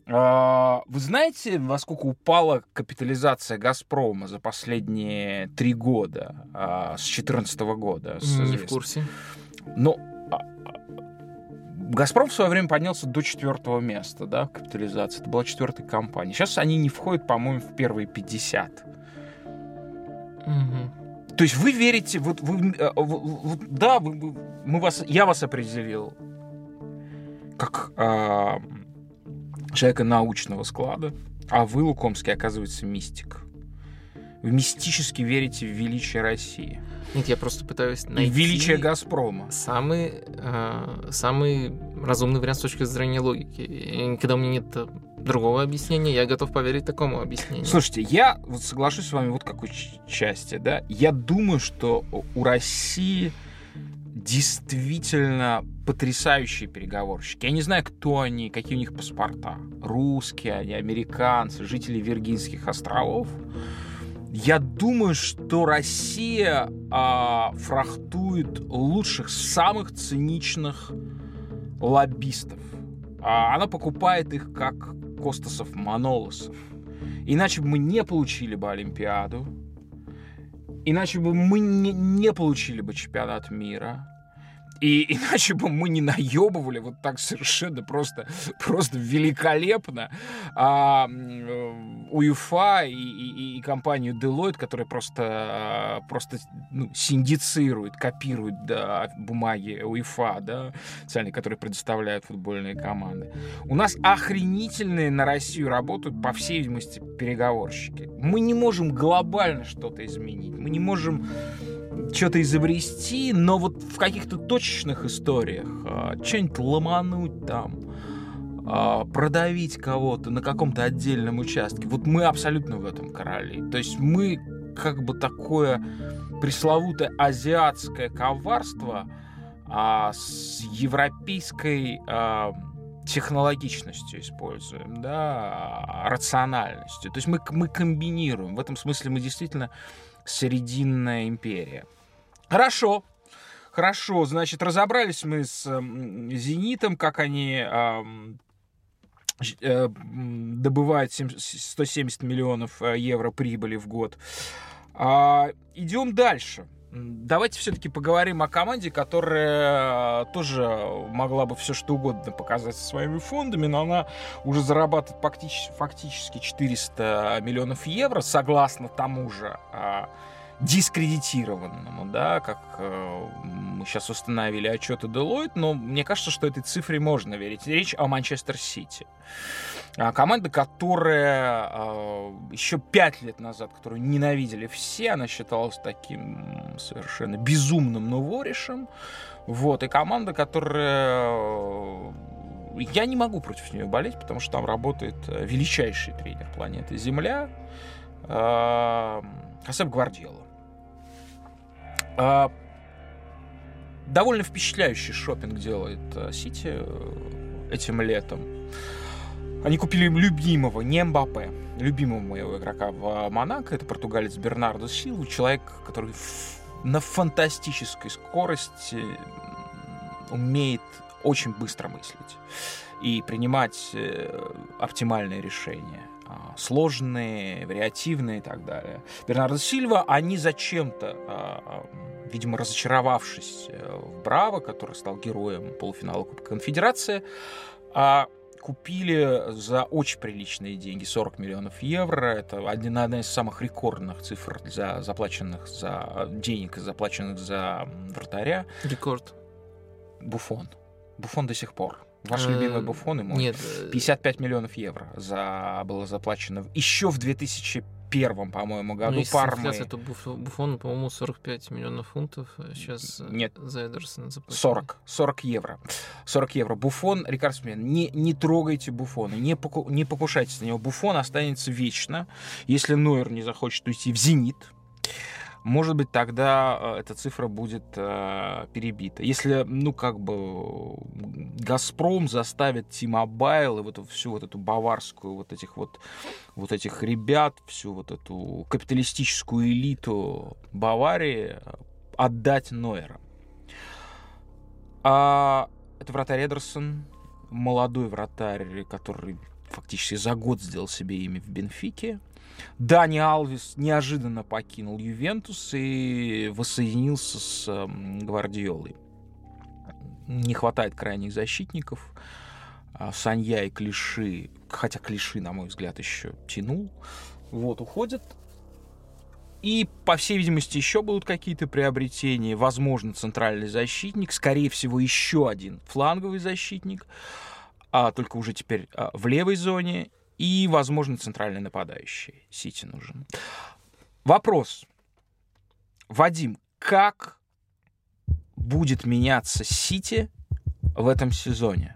А, вы знаете, во сколько упала капитализация «Газпрома» за последние три года, а, с 2014 года? Не в курсе. Ну, Газпром в свое время поднялся до четвертого места, да, капитализации. Это была четвертая компания. Сейчас они не входят, по-моему, в первые 50. Угу. То есть вы верите, вот вы, э, вот, да, вы, мы вас, я вас определил как э, человека научного склада, а вы, Лукомский, оказывается, мистик. Вы мистически верите в величие России. Нет, я просто пытаюсь найти... Величие Газпрома. Самый, э, самый разумный вариант с точки зрения логики. И когда у меня нет другого объяснения, я готов поверить такому объяснению. Слушайте, я вот соглашусь с вами вот какой части, да. Я думаю, что у России действительно потрясающие переговорщики. Я не знаю, кто они, какие у них паспорта. Русские они, американцы, жители Виргинских островов. Я думаю, что Россия а, фрахтует лучших, самых циничных лоббистов. А она покупает их как Костасов Манолосов. Иначе бы мы не получили бы Олимпиаду. Иначе бы мы не, не получили бы чемпионат мира. И иначе бы мы не наебывали вот так совершенно просто, просто великолепно а, УЕФА и, и, и компанию Deloitte, которая просто, просто ну, синдицирует, копирует да, бумаги УЕФА, да, специальные, которые предоставляют футбольные команды. У нас охренительные на Россию работают, по всей видимости, переговорщики. Мы не можем глобально что-то изменить. Мы не можем что-то изобрести, но вот в каких-то точечных историях а, что-нибудь ломануть там, а, продавить кого-то на каком-то отдельном участке. Вот мы абсолютно в этом короли. То есть мы как бы такое пресловутое азиатское коварство а, с европейской а, технологичностью используем, да, рациональностью. То есть мы, мы комбинируем. В этом смысле мы действительно Срединная империя. Хорошо. Хорошо, значит, разобрались мы с «Зенитом», как они э, добывают 170 миллионов э, евро прибыли в год. А, идем дальше. Давайте все-таки поговорим о команде, которая тоже могла бы все что угодно показать со своими фондами, но она уже зарабатывает фактически, фактически 400 миллионов евро, согласно тому же а, дискредитированному, да, как э, мы сейчас установили отчеты Deloitte, но мне кажется, что этой цифре можно верить. Речь о Манчестер Сити. А, команда, которая э, еще пять лет назад, которую ненавидели все, она считалась таким совершенно безумным новоришем. Вот, и команда, которая... Я не могу против нее болеть, потому что там работает э, величайший тренер планеты Земля, Хасеп Гвардиола. Э, довольно впечатляющий шопинг делает Сити этим летом. Они купили любимого, не Мбаппе, любимого моего игрока в Монако, это португалец Бернардо Силу, человек, который на фантастической скорости умеет очень быстро мыслить и принимать э, оптимальные решения а, сложные, вариативные и так далее. Бернардо Сильва, они зачем-то, а, а, видимо, разочаровавшись э, в Браво, который стал героем полуфинала Кубка Конфедерации, купили за очень приличные деньги, 40 миллионов евро. Это одна, одна из самых рекордных цифр за заплаченных за денег, заплаченных за вратаря. Рекорд. Буфон. Буфон до сих пор. Ваш э, любимый Буфон и мой. Нет. 55 э, миллионов евро за, было заплачено еще в 2000 первом, по-моему, году ну, Пармы... это Буфон, по-моему, 45 миллионов фунтов. Сейчас э, Нет. за Эдерсона заплатили. 40. 40 евро. 40 евро. Буфон, Рикард Смин, не, не трогайте Буфона, не, поку, не покушайтесь на него. Буфон останется вечно, если Нойер не захочет уйти в «Зенит», может быть, тогда э, эта цифра будет э, перебита. Если, ну, как бы, Газпром заставит T-Mobile и вот всю вот эту баварскую, вот этих вот, вот этих ребят, всю вот эту капиталистическую элиту Баварии отдать Нойера. А это вратарь Эдерсон, молодой вратарь, который фактически за год сделал себе имя в Бенфике. Дани Алвис неожиданно покинул Ювентус и воссоединился с Гвардиолой. Не хватает крайних защитников. А, Санья и Клиши, хотя Клиши, на мой взгляд, еще тянул, вот, уходят. И, по всей видимости, еще будут какие-то приобретения. Возможно, центральный защитник. Скорее всего, еще один фланговый защитник. А только уже теперь а, в левой зоне и, возможно, центральный нападающий. Сити нужен. Вопрос. Вадим, как будет меняться Сити в этом сезоне?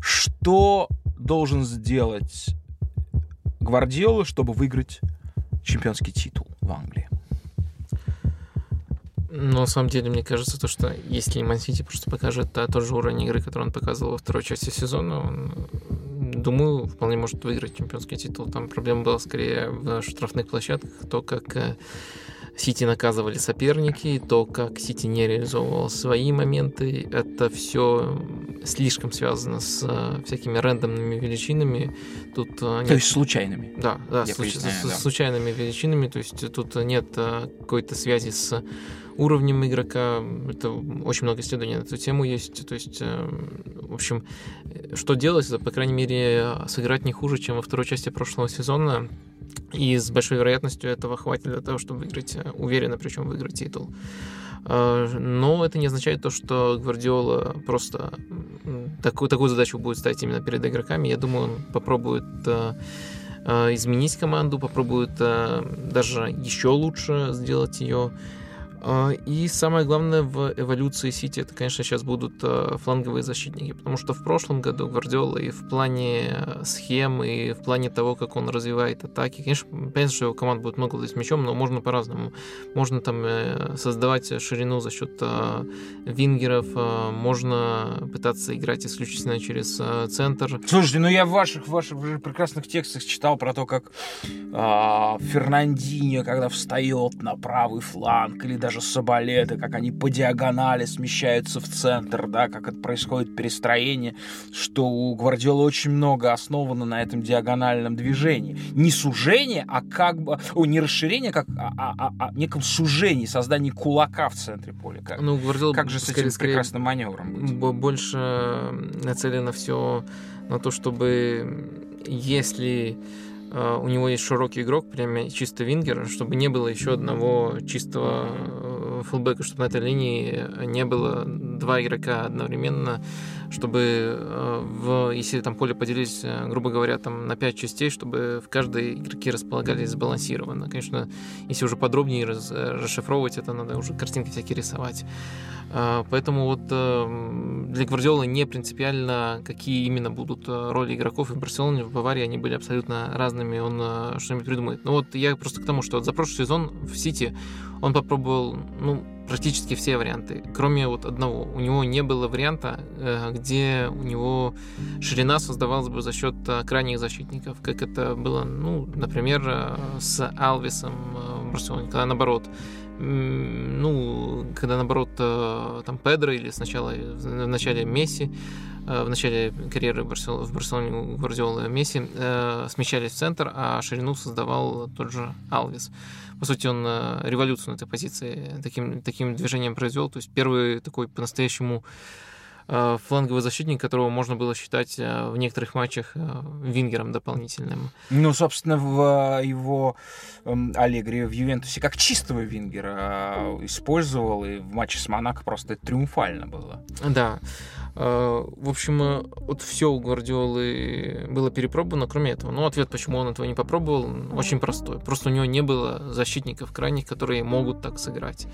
Что должен сделать Гвардиола, чтобы выиграть чемпионский титул в Англии? Ну, на самом деле, мне кажется, то, что если Ман Сити просто покажет тот же уровень игры, который он показывал во второй части сезона, он думаю, вполне может выиграть чемпионский титул. Там проблема была скорее в штрафных площадках, то, как э, Сити наказывали соперники, то, как Сити не реализовывал свои моменты, это все слишком связано с э, всякими рандомными величинами. Тут э, нет... То есть случайными? Да, да, случ... с, да. случайными величинами. То есть тут нет какой-то связи с уровнем игрока. Это очень много исследований на эту тему есть. То есть, в общем, что делать, по крайней мере, сыграть не хуже, чем во второй части прошлого сезона. И с большой вероятностью этого хватит для того, чтобы выиграть, уверенно причем выиграть титул. А, но это не означает то, что Гвардиола просто такую, такую задачу будет ставить именно перед игроками. Я думаю, он попробует изменить команду, попробует даже еще лучше сделать ее и самое главное в эволюции Сити, это, конечно, сейчас будут а, фланговые защитники, потому что в прошлом году Гвардиола и в плане схем, и в плане того, как он развивает атаки, конечно, понятно, что его команда будет много владеть мячом, но можно по-разному. Можно там э, создавать ширину за счет а, вингеров, можно пытаться играть исключительно через центр. Слушайте, ну я в ваших, ваших прекрасных текстах читал про то, как э, Фернандинho, когда встает на правый фланг, или даже даже Соболеты, как они по диагонали смещаются в центр, да, как это происходит перестроение, что у Гвардиолы очень много основано на этом диагональном движении. Не сужение, а как бы... О, не расширение, как а, а, а, а неком сужении, создании кулака в центре поля. Как, ну, Гвардиола как же с этим скорее, прекрасным маневром быть? Больше нацелено все на то, чтобы если у него есть широкий игрок, прямо чисто вингер, чтобы не было еще одного чистого э, фулбека, чтобы на этой линии не было два игрока одновременно, чтобы э, в, если там поле поделились, грубо говоря, там на пять частей, чтобы в каждой игроке располагались сбалансированно. Конечно, если уже подробнее раз, расшифровывать это, надо уже картинки всякие рисовать. Поэтому вот э, для Гвардиолы не принципиально, какие именно будут э, роли игроков. И в Барселоне, в Баварии они были абсолютно разными, он э, что-нибудь придумает. Но вот я просто к тому, что вот за прошлый сезон в Сити он попробовал, ну, практически все варианты, кроме вот одного. У него не было варианта, где у него ширина создавалась бы за счет э, крайних защитников, как это было, ну, например, э, с Алвисом в Барселоне, когда наоборот ну, когда наоборот там Педро или сначала в начале Месси, в начале карьеры в Барселоне Гвардиолы Месси смещались в центр, а ширину создавал тот же Алвис по сути, он э, революцию на этой позиции таким, таким движением произвел. То есть первый такой по-настоящему э, фланговый защитник, которого можно было считать э, в некоторых матчах вингером дополнительным. Ну, собственно, в его эм, Аллегри в Ювентусе как чистого вингера использовал, и в матче с Монако просто триумфально было. Да. Э, в общем, э, вот все у Гвардиолы было перепробовано, кроме этого. Но ответ, почему он этого не попробовал, очень простой. Просто у него не было защитников крайних, которые могут так сыграть.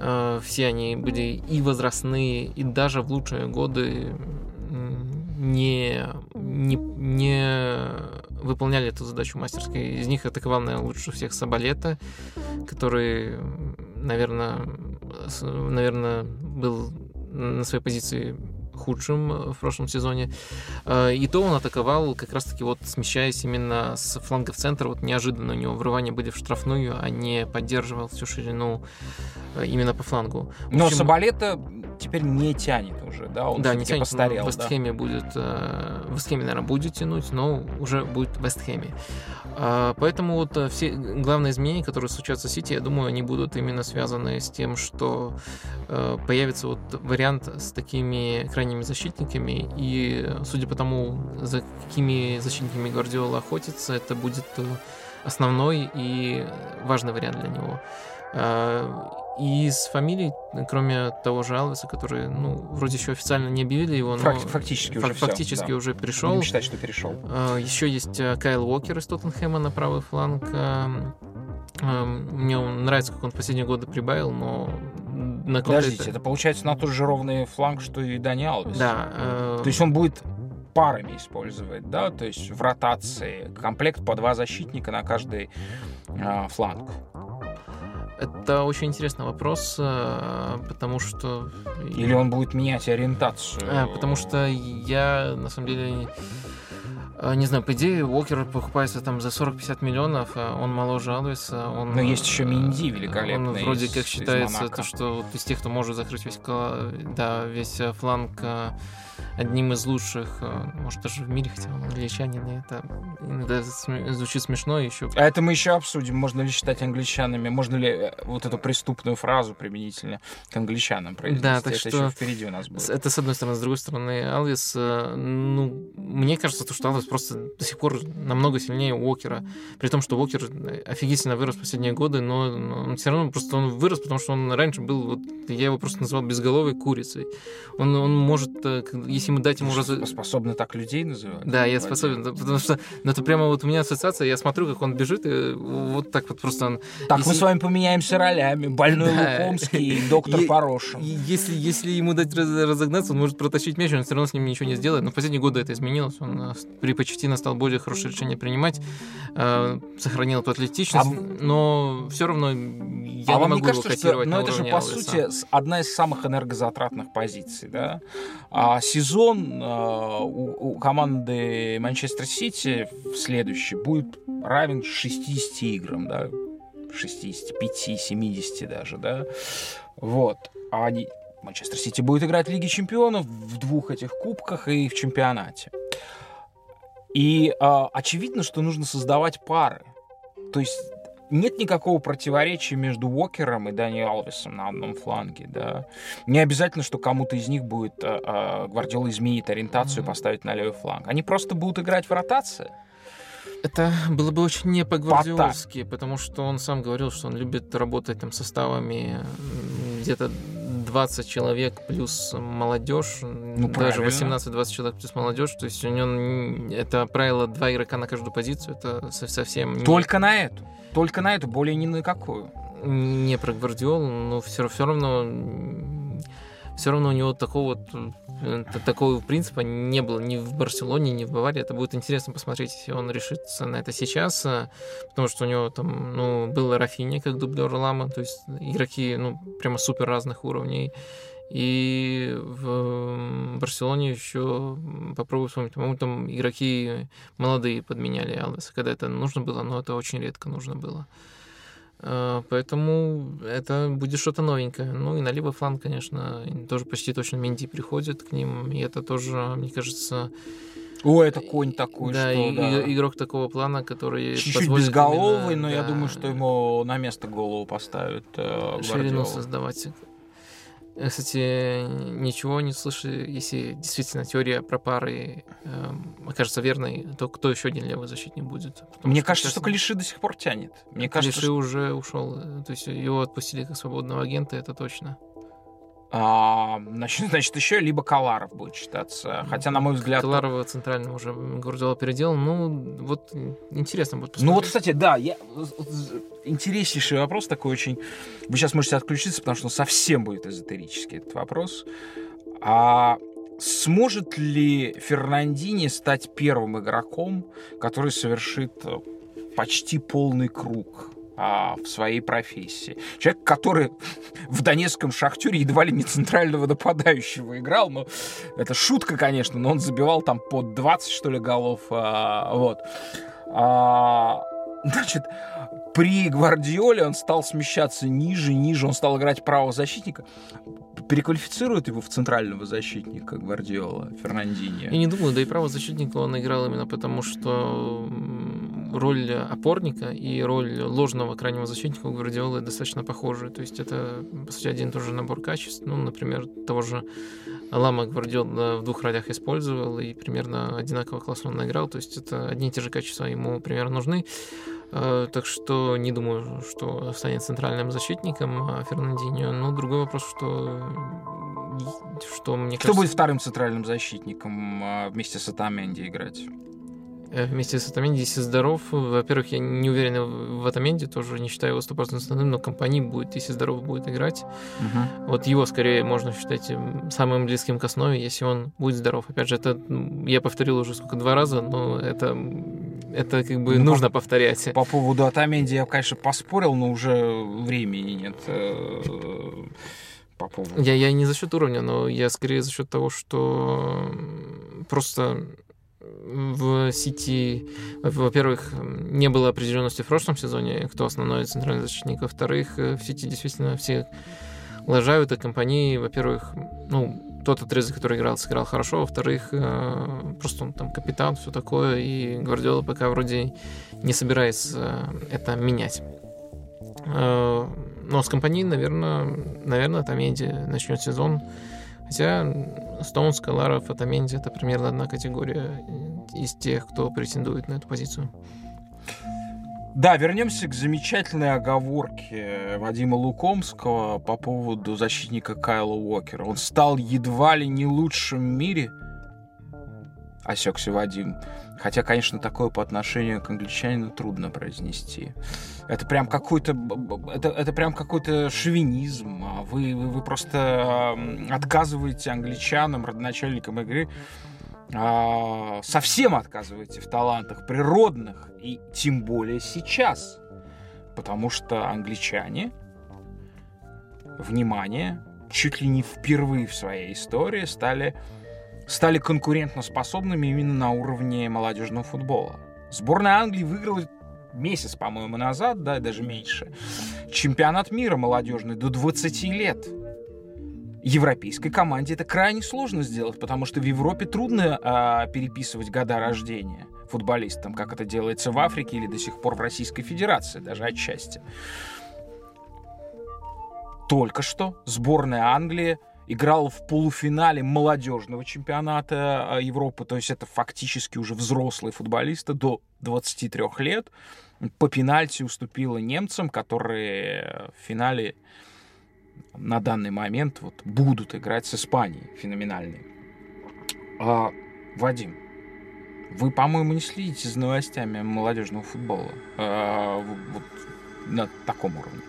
Э, все они были и возрастные, и даже в лучшие годы не, не, не выполняли эту задачу мастерской. Из них атаковал, наверное, лучше всех Сабалета, который, наверное, наверное, был на своей позиции худшим э, в прошлом сезоне. Э, и то он атаковал, как раз-таки вот смещаясь именно с фланга в центр. Вот неожиданно у него врывания были в штрафную, а не поддерживал всю ширину э, именно по флангу. В Но общем, Соболета теперь не тянет уже, да? Он да, не тянет. Постарел, в Вестхеме да? будет... В Вестхеме, наверное, будет тянуть, но уже будет в Вестхеме. Поэтому вот все главные изменения, которые случатся в Сити, я думаю, они будут именно связаны с тем, что появится вот вариант с такими крайними защитниками, и судя по тому, за какими защитниками Гвардиола охотится, это будет э, основной и важный вариант для него. И из фамилий, кроме того же Алвеса, который, ну, вроде еще официально не объявили его, но фактически, уже, фактически все, уже пришел. Будем считать, что перешел. А, еще есть э, Кайл Уокер из Тоттенхэма на правый фланг. Мне нравится, как он в последние годы прибавил, но на Подождите, это получается на тот же ровный фланг, что и Дани Алвес. Да. Э... То есть он будет парами использовать, да, то есть в ротации комплект по два защитника на каждый э, фланг. Это очень интересный вопрос, э, потому что... Или он будет менять ориентацию? А, потому что я, на самом деле, а, не знаю, по идее, Уокер покупается там за 40-50 миллионов, а он моложе Алвеса. Он, Но есть еще Минди великолепный. Он вроде как считается, то, что вот из тех, кто может закрыть весь, да, весь э, фланг э, одним из лучших, э, может, даже в мире, хотя он англичанин, и это иногда звучит смешно еще. А это мы еще обсудим, можно ли считать англичанами, можно ли э, вот эту преступную фразу применительно к англичанам произнести. Да, так это что еще впереди у нас будет. Это с одной стороны, с другой стороны, Алвис, э, ну, мне кажется, то, что Алвис просто до сих пор намного сильнее Уокера, при том, что Уокер офигительно вырос в последние годы, но он все равно просто он вырос, потому что он раньше был, вот, я его просто назвал безголовой курицей. Он, он может, если ему дать ему раз... Способны так людей называть? Да, я способен, потому что ну, это прямо вот у меня ассоциация, я смотрю, как он бежит, и вот так вот просто он... Так, если... мы с вами поменяемся ролями, больной да. Лукомский и доктор Порошин. Если, если ему дать разогнаться, он может протащить мяч, он все равно с ним ничего не сделает, но в последние годы это изменилось, он э, при Почетино стал более хорошее решение принимать, э, сохранил эту атлетичность, а... но все равно я а не могу кажется, его котировать что, но это же, по сути, одна из самых энергозатратных позиций, да? А сезон а, у, команды Манчестер Сити следующий будет равен 60 играм, да? 65, 70 даже, да? Вот. А они... Манчестер Сити будет играть в Лиге Чемпионов в двух этих кубках и в чемпионате. И э, очевидно, что нужно создавать пары. То есть нет никакого противоречия между Уокером и Дани Алвесом на одном фланге, да. Не обязательно, что кому-то из них будет э, э, Гвардиола изменить ориентацию и поставить на левый фланг. Они просто будут играть в ротации. Это было бы очень не по-гвардиолски, потому что он сам говорил, что он любит работать там составами где-то 20 человек плюс молодежь, ну, даже 18-20 человек плюс молодежь. То есть у него это правило два игрока на каждую позицию, это совсем... Только не... на эту. Только на эту, более ни на какую. Не про Гвардиолу, но все, все равно все равно у него такого э, такого принципа не было ни в Барселоне, ни в Баварии. Это будет интересно посмотреть, если он решится на это сейчас, э, потому что у него там, ну, был Рафини как дублер Лама, то есть игроки, ну, прямо супер разных уровней. И в Барселоне еще попробую вспомнить, по-моему, там игроки молодые подменяли Алвеса, когда это нужно было, но это очень редко нужно было. А, поэтому это будет что-то новенькое. Ну и на левый фланг, конечно, тоже почти точно Менди приходит к ним. И это тоже, мне кажется... О, это конь такой, да, что... И, да, игрок такого плана, который Чуть-чуть безголовый, именно, но да, я думаю, что ему на место голову поставят э, Ширину создавать. Кстати, ничего не слышу, если действительно теория про пары э, окажется верной, то кто еще один левый защитник будет? Потому Мне что кажется, что Калиши до сих пор тянет. Мне Калиши кажется, что... уже ушел, э, то есть его отпустили как свободного агента, это точно. А, значит, <laughs> значит, еще либо Каларов будет считаться. Хотя, на мой взгляд... Каларова центрального уже Гвардиола переделал. Ну, вот интересно будет посмотреть. Ну вот, кстати, да, я... интереснейший вопрос такой очень... Вы сейчас можете отключиться, потому что он совсем будет эзотерический этот вопрос. А сможет ли Фернандини стать первым игроком, который совершит почти полный круг а, в своей профессии. Человек, который <laughs> в донецком шахтере едва ли не центрального нападающего играл, но это шутка, конечно, но он забивал там под 20, что ли, голов. А, вот. А, значит, при Гвардиоле он стал смещаться ниже, ниже, он стал играть правого защитника. Переквалифицирует его в центрального защитника Гвардиола, Фернандини. Я не думаю, да и правого защитника он играл именно потому, что роль опорника и роль ложного крайнего защитника у Гвардиолы достаточно похожи. То есть это, по сути, один и тот же набор качеств. Ну, например, того же Лама Гвардиол в двух ролях использовал, и примерно одинаково классно он наиграл. То есть это одни и те же качества ему примерно нужны. Э, так что не думаю, что станет центральным защитником а Фернандинho. Но другой вопрос, что что мне Кто кажется... будет вторым центральным защитником а, вместе с Атаменди играть? Э, вместе с Атаменди, если здоров. Во-первых, я не уверен в Атаменди, тоже не считаю его 100% основным, но компании будет, если здоров, будет играть. Угу. Вот его скорее можно считать самым близким к основе, если он будет здоров. Опять же, это я повторил уже сколько, два раза, но это, это как бы ну, нужно по, повторять. По поводу Атаменди я, конечно, поспорил, но уже времени нет э, по поводу... Я, я не за счет уровня, но я скорее за счет того, что просто в Сити, во-первых, не было определенности в прошлом сезоне, кто основной центральный защитник. Во-вторых, в Сити действительно все лажают, и компании, во-первых, ну, тот отрезок, который играл, сыграл хорошо, во-вторых, э, просто он там капитан, все такое, и Гвардиола пока вроде не собирается это менять. Э, но с компанией, наверное, наверное, там Эдди начнет сезон Хотя Стоунс, Каларов, Атаменди — это примерно одна категория из тех, кто претендует на эту позицию. Да, вернемся к замечательной оговорке Вадима Лукомского по поводу защитника Кайла Уокера. Он стал едва ли не лучшим в мире, осекся Вадим. Хотя, конечно, такое по отношению к англичанину трудно произнести. Это прям какой-то, это, это прям какой-то шовинизм. А вы, вы, вы просто отказываете англичанам, родоначальникам игры, а, совсем отказываете в талантах природных, и тем более сейчас. Потому что англичане, внимание, чуть ли не впервые в своей истории стали стали конкурентоспособными именно на уровне молодежного футбола. Сборная Англии выиграла месяц, по-моему, назад, да, даже меньше, чемпионат мира молодежный до 20 лет. Европейской команде это крайне сложно сделать, потому что в Европе трудно э, переписывать года рождения футболистам, как это делается в Африке или до сих пор в Российской Федерации, даже отчасти. Только что сборная Англии играл в полуфинале молодежного чемпионата а, Европы, то есть это фактически уже взрослые футболисты до 23 лет. По пенальти уступила немцам, которые в финале на данный момент вот будут играть с Испанией феноменальные. А, Вадим, вы, по-моему, не следите за новостями молодежного футбола а, вот на таком уровне.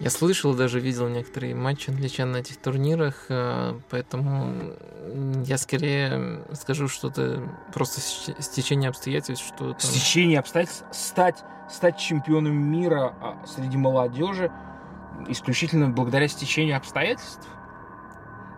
Я слышал, даже видел некоторые матчи англичан на этих турнирах, э, поэтому я скорее скажу что-то просто стечение обстоятельств, что там... Стечение обстоятельств стать, стать чемпионом мира а, среди молодежи исключительно благодаря стечению обстоятельств?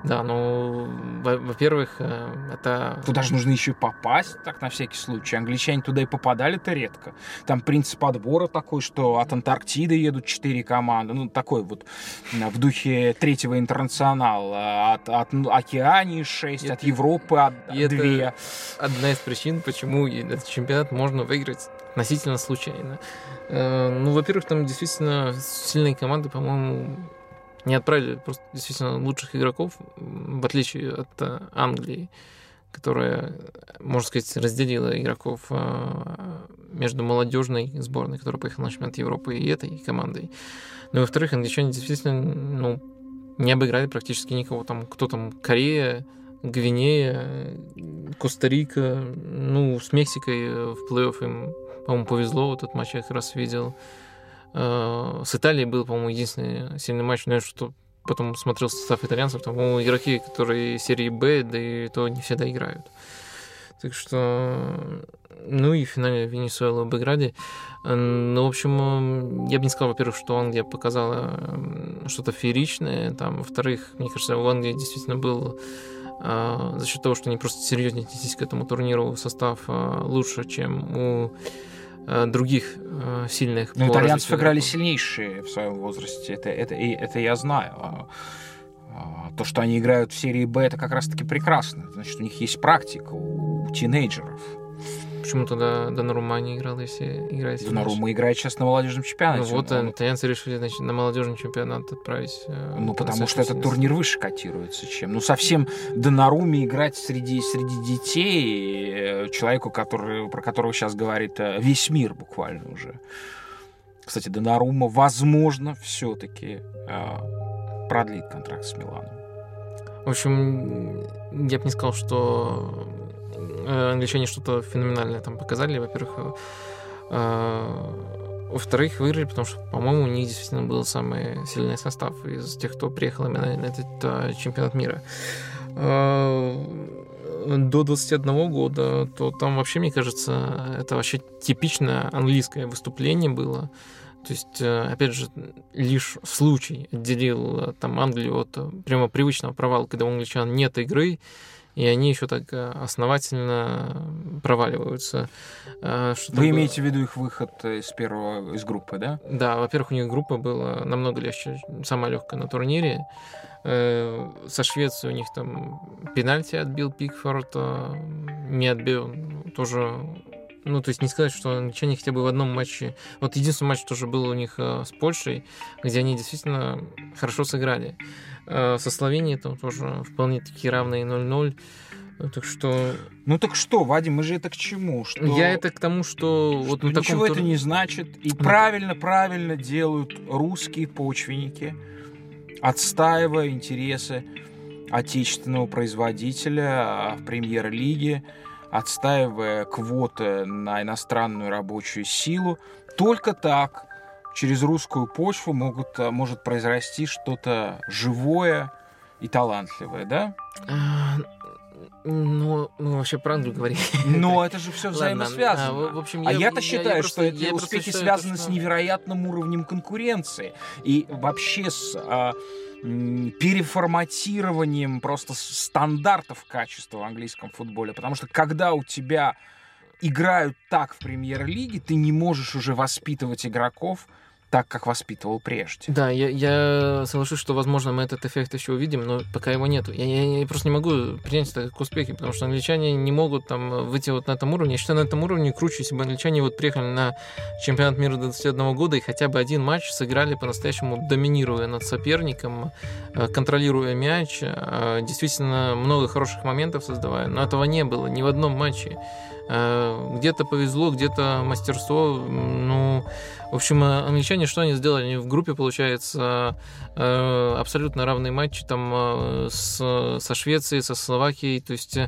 Да, ну, во-первых, э, это... Туда же нужно еще попасть, так на всякий случай. Англичане туда и попадали-то редко. Там принцип отбора такой, что от Антарктиды едут четыре команды. Ну, такой вот в духе третьего интернационала. От, от Океании шесть, от Европы от, две. одна из причин, почему этот чемпионат можно выиграть относительно случайно. Э, ну, во-первых, там действительно сильные команды, по-моему, не отправили просто действительно лучших игроков, в отличие от э, Англии, которая, можно сказать, разделила игроков э, между молодежной сборной, которая поехала на чемпионат Европы, и этой командой. Ну, во-вторых, англичане действительно ну, не обыграли практически никого. Там кто там, Корея, Гвинея, Коста-Рика, ну, с Мексикой в плей-офф им, по-моему, повезло, вот этот матч я как раз видел. Э, с Италией был, по-моему, единственный сильный матч, но я что потом смотрел состав итальянцев, там, по-моему, игроки, которые серии Б, да и то не всегда играют. Так что, ну и в финале Венесуэла обыграли. Ну, в общем, я бы не сказал, во-первых, что Англия показала что-то фееричное. Там, во-вторых, мне кажется, у Англии действительно был э, за счет того, что они просто серьезнее отнеслись к этому турниру, состав э, лучше, чем у Э, других э, сильных. Но итальянцев играли сильнейшие в своем возрасте, это, это, это я знаю. А, а, то, что они играют в серии Б, это как раз-таки прекрасно. Значит, у них есть практика у тинейджеров. Почему тогда Донарума не играл, если играет Донарума играет сейчас на молодежном чемпионате. Ну вот, он... итальянцы решили значит, на молодежный чемпионат отправить. Э, ну, потому что этот турнир выше котируется, чем... Ну, совсем Донаруме играть среди, среди детей э, человеку, который, про которого сейчас говорит э, весь мир буквально уже. Кстати, Донарума, возможно, все-таки э, продлит контракт с Миланом. В общем, я бы не сказал, что Э, англичане что-то феноменальное там показали, во-первых. Э, э, во-вторых, выиграли, потому что, по-моему, у них действительно был самый сильный состав из тех, кто приехал именно на этот чемпионат мира. До 21 года, то там вообще, мне кажется, это вообще типичное английское выступление было. То есть, опять же, лишь случай отделил там Англию от прямо привычного провала, когда у англичан нет игры, и они еще так э, основательно проваливаются. Э, что Вы имеете в виду их выход из первого, из группы, да? Да, во-первых, у них группа была намного легче, самая легкая на турнире. Э, со Швецией у них там пенальти отбил Пикфорд, не отбил, тоже ну, то есть не сказать, что англичане хотя бы в одном матче... Вот единственный матч тоже был у них с Польшей, где они действительно хорошо сыграли. Э, со Словенией там тоже вполне такие равные 0-0. Так что... Ну так что, Вадим, мы же это к чему? Что... Я это к тому, что... что вот на ничего таком... это не значит. И правильно-правильно делают русские почвенники, отстаивая интересы отечественного производителя в премьер-лиге, отстаивая квоты на иностранную рабочую силу. Только так через русскую почву могут, э, может произрасти что-то живое и талантливое, да? А, ну, мы вообще про Англию говорим. Но это же все взаимосвязано. А, в общем, я, а я-то считаю, я, что эти успехи считаю, связаны что... с невероятным уровнем конкуренции. И вообще с а, переформатированием просто стандартов качества в английском футболе. Потому что когда у тебя играют так в премьер-лиге, ты не можешь уже воспитывать игроков так, как воспитывал прежде. Да, я, я соглашусь, что, возможно, мы этот эффект еще увидим, но пока его нету. Я, я, я просто не могу принять это как успехи, потому что англичане не могут там выйти вот на этом уровне. Я считаю, на этом уровне круче, если бы англичане вот приехали на чемпионат мира до 21 года и хотя бы один матч сыграли по-настоящему, доминируя над соперником, э, контролируя мяч, э, действительно много хороших моментов создавая, но этого не было ни в одном матче. Э, где-то повезло, где-то мастерство. Ну, в общем, англичане что они сделали? Они в группе, получается, э, абсолютно равные матчи там э, с, со Швецией, со Словакией. То есть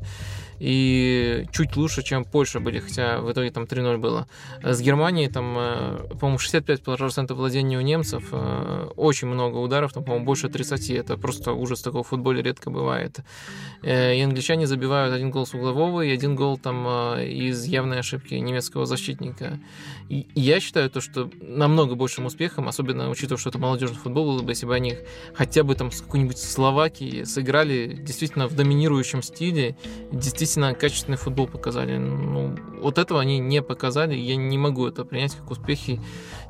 и чуть лучше, чем Польша были, хотя в итоге там 3-0 было. С Германией там, э, по-моему, 65% владения у немцев, э, очень много ударов, там, по-моему, больше 30, это просто ужас, такого в футболе редко бывает. Э, и англичане забивают один гол с углового и один гол там из явной ошибки немецкого защитника. И я считаю то, что намного большим успехом, особенно учитывая, что это молодежный футбол, было бы, если бы они хотя бы там с какой-нибудь Словакии сыграли действительно в доминирующем стиле, действительно качественный футбол показали. Ну, вот этого они не показали, я не могу это принять как успехи.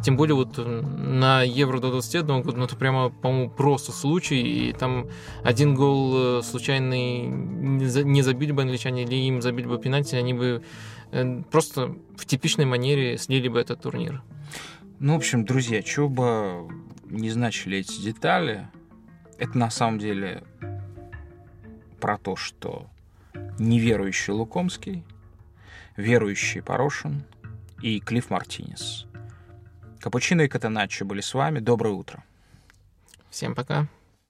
Тем более вот на Евро до 21 года, ну это прямо, по-моему, просто случай, и там один гол э, случайный не забили бы англичане, или им забили бы пенальти, они бы э, просто в типичной манере слили бы этот турнир. Ну, в общем, друзья, что бы не значили эти детали, это на самом деле про то, что неверующий Лукомский, верующий Порошин и Клифф Мартинес. Капучино и Катаначо были с вами. Доброе утро. Всем пока.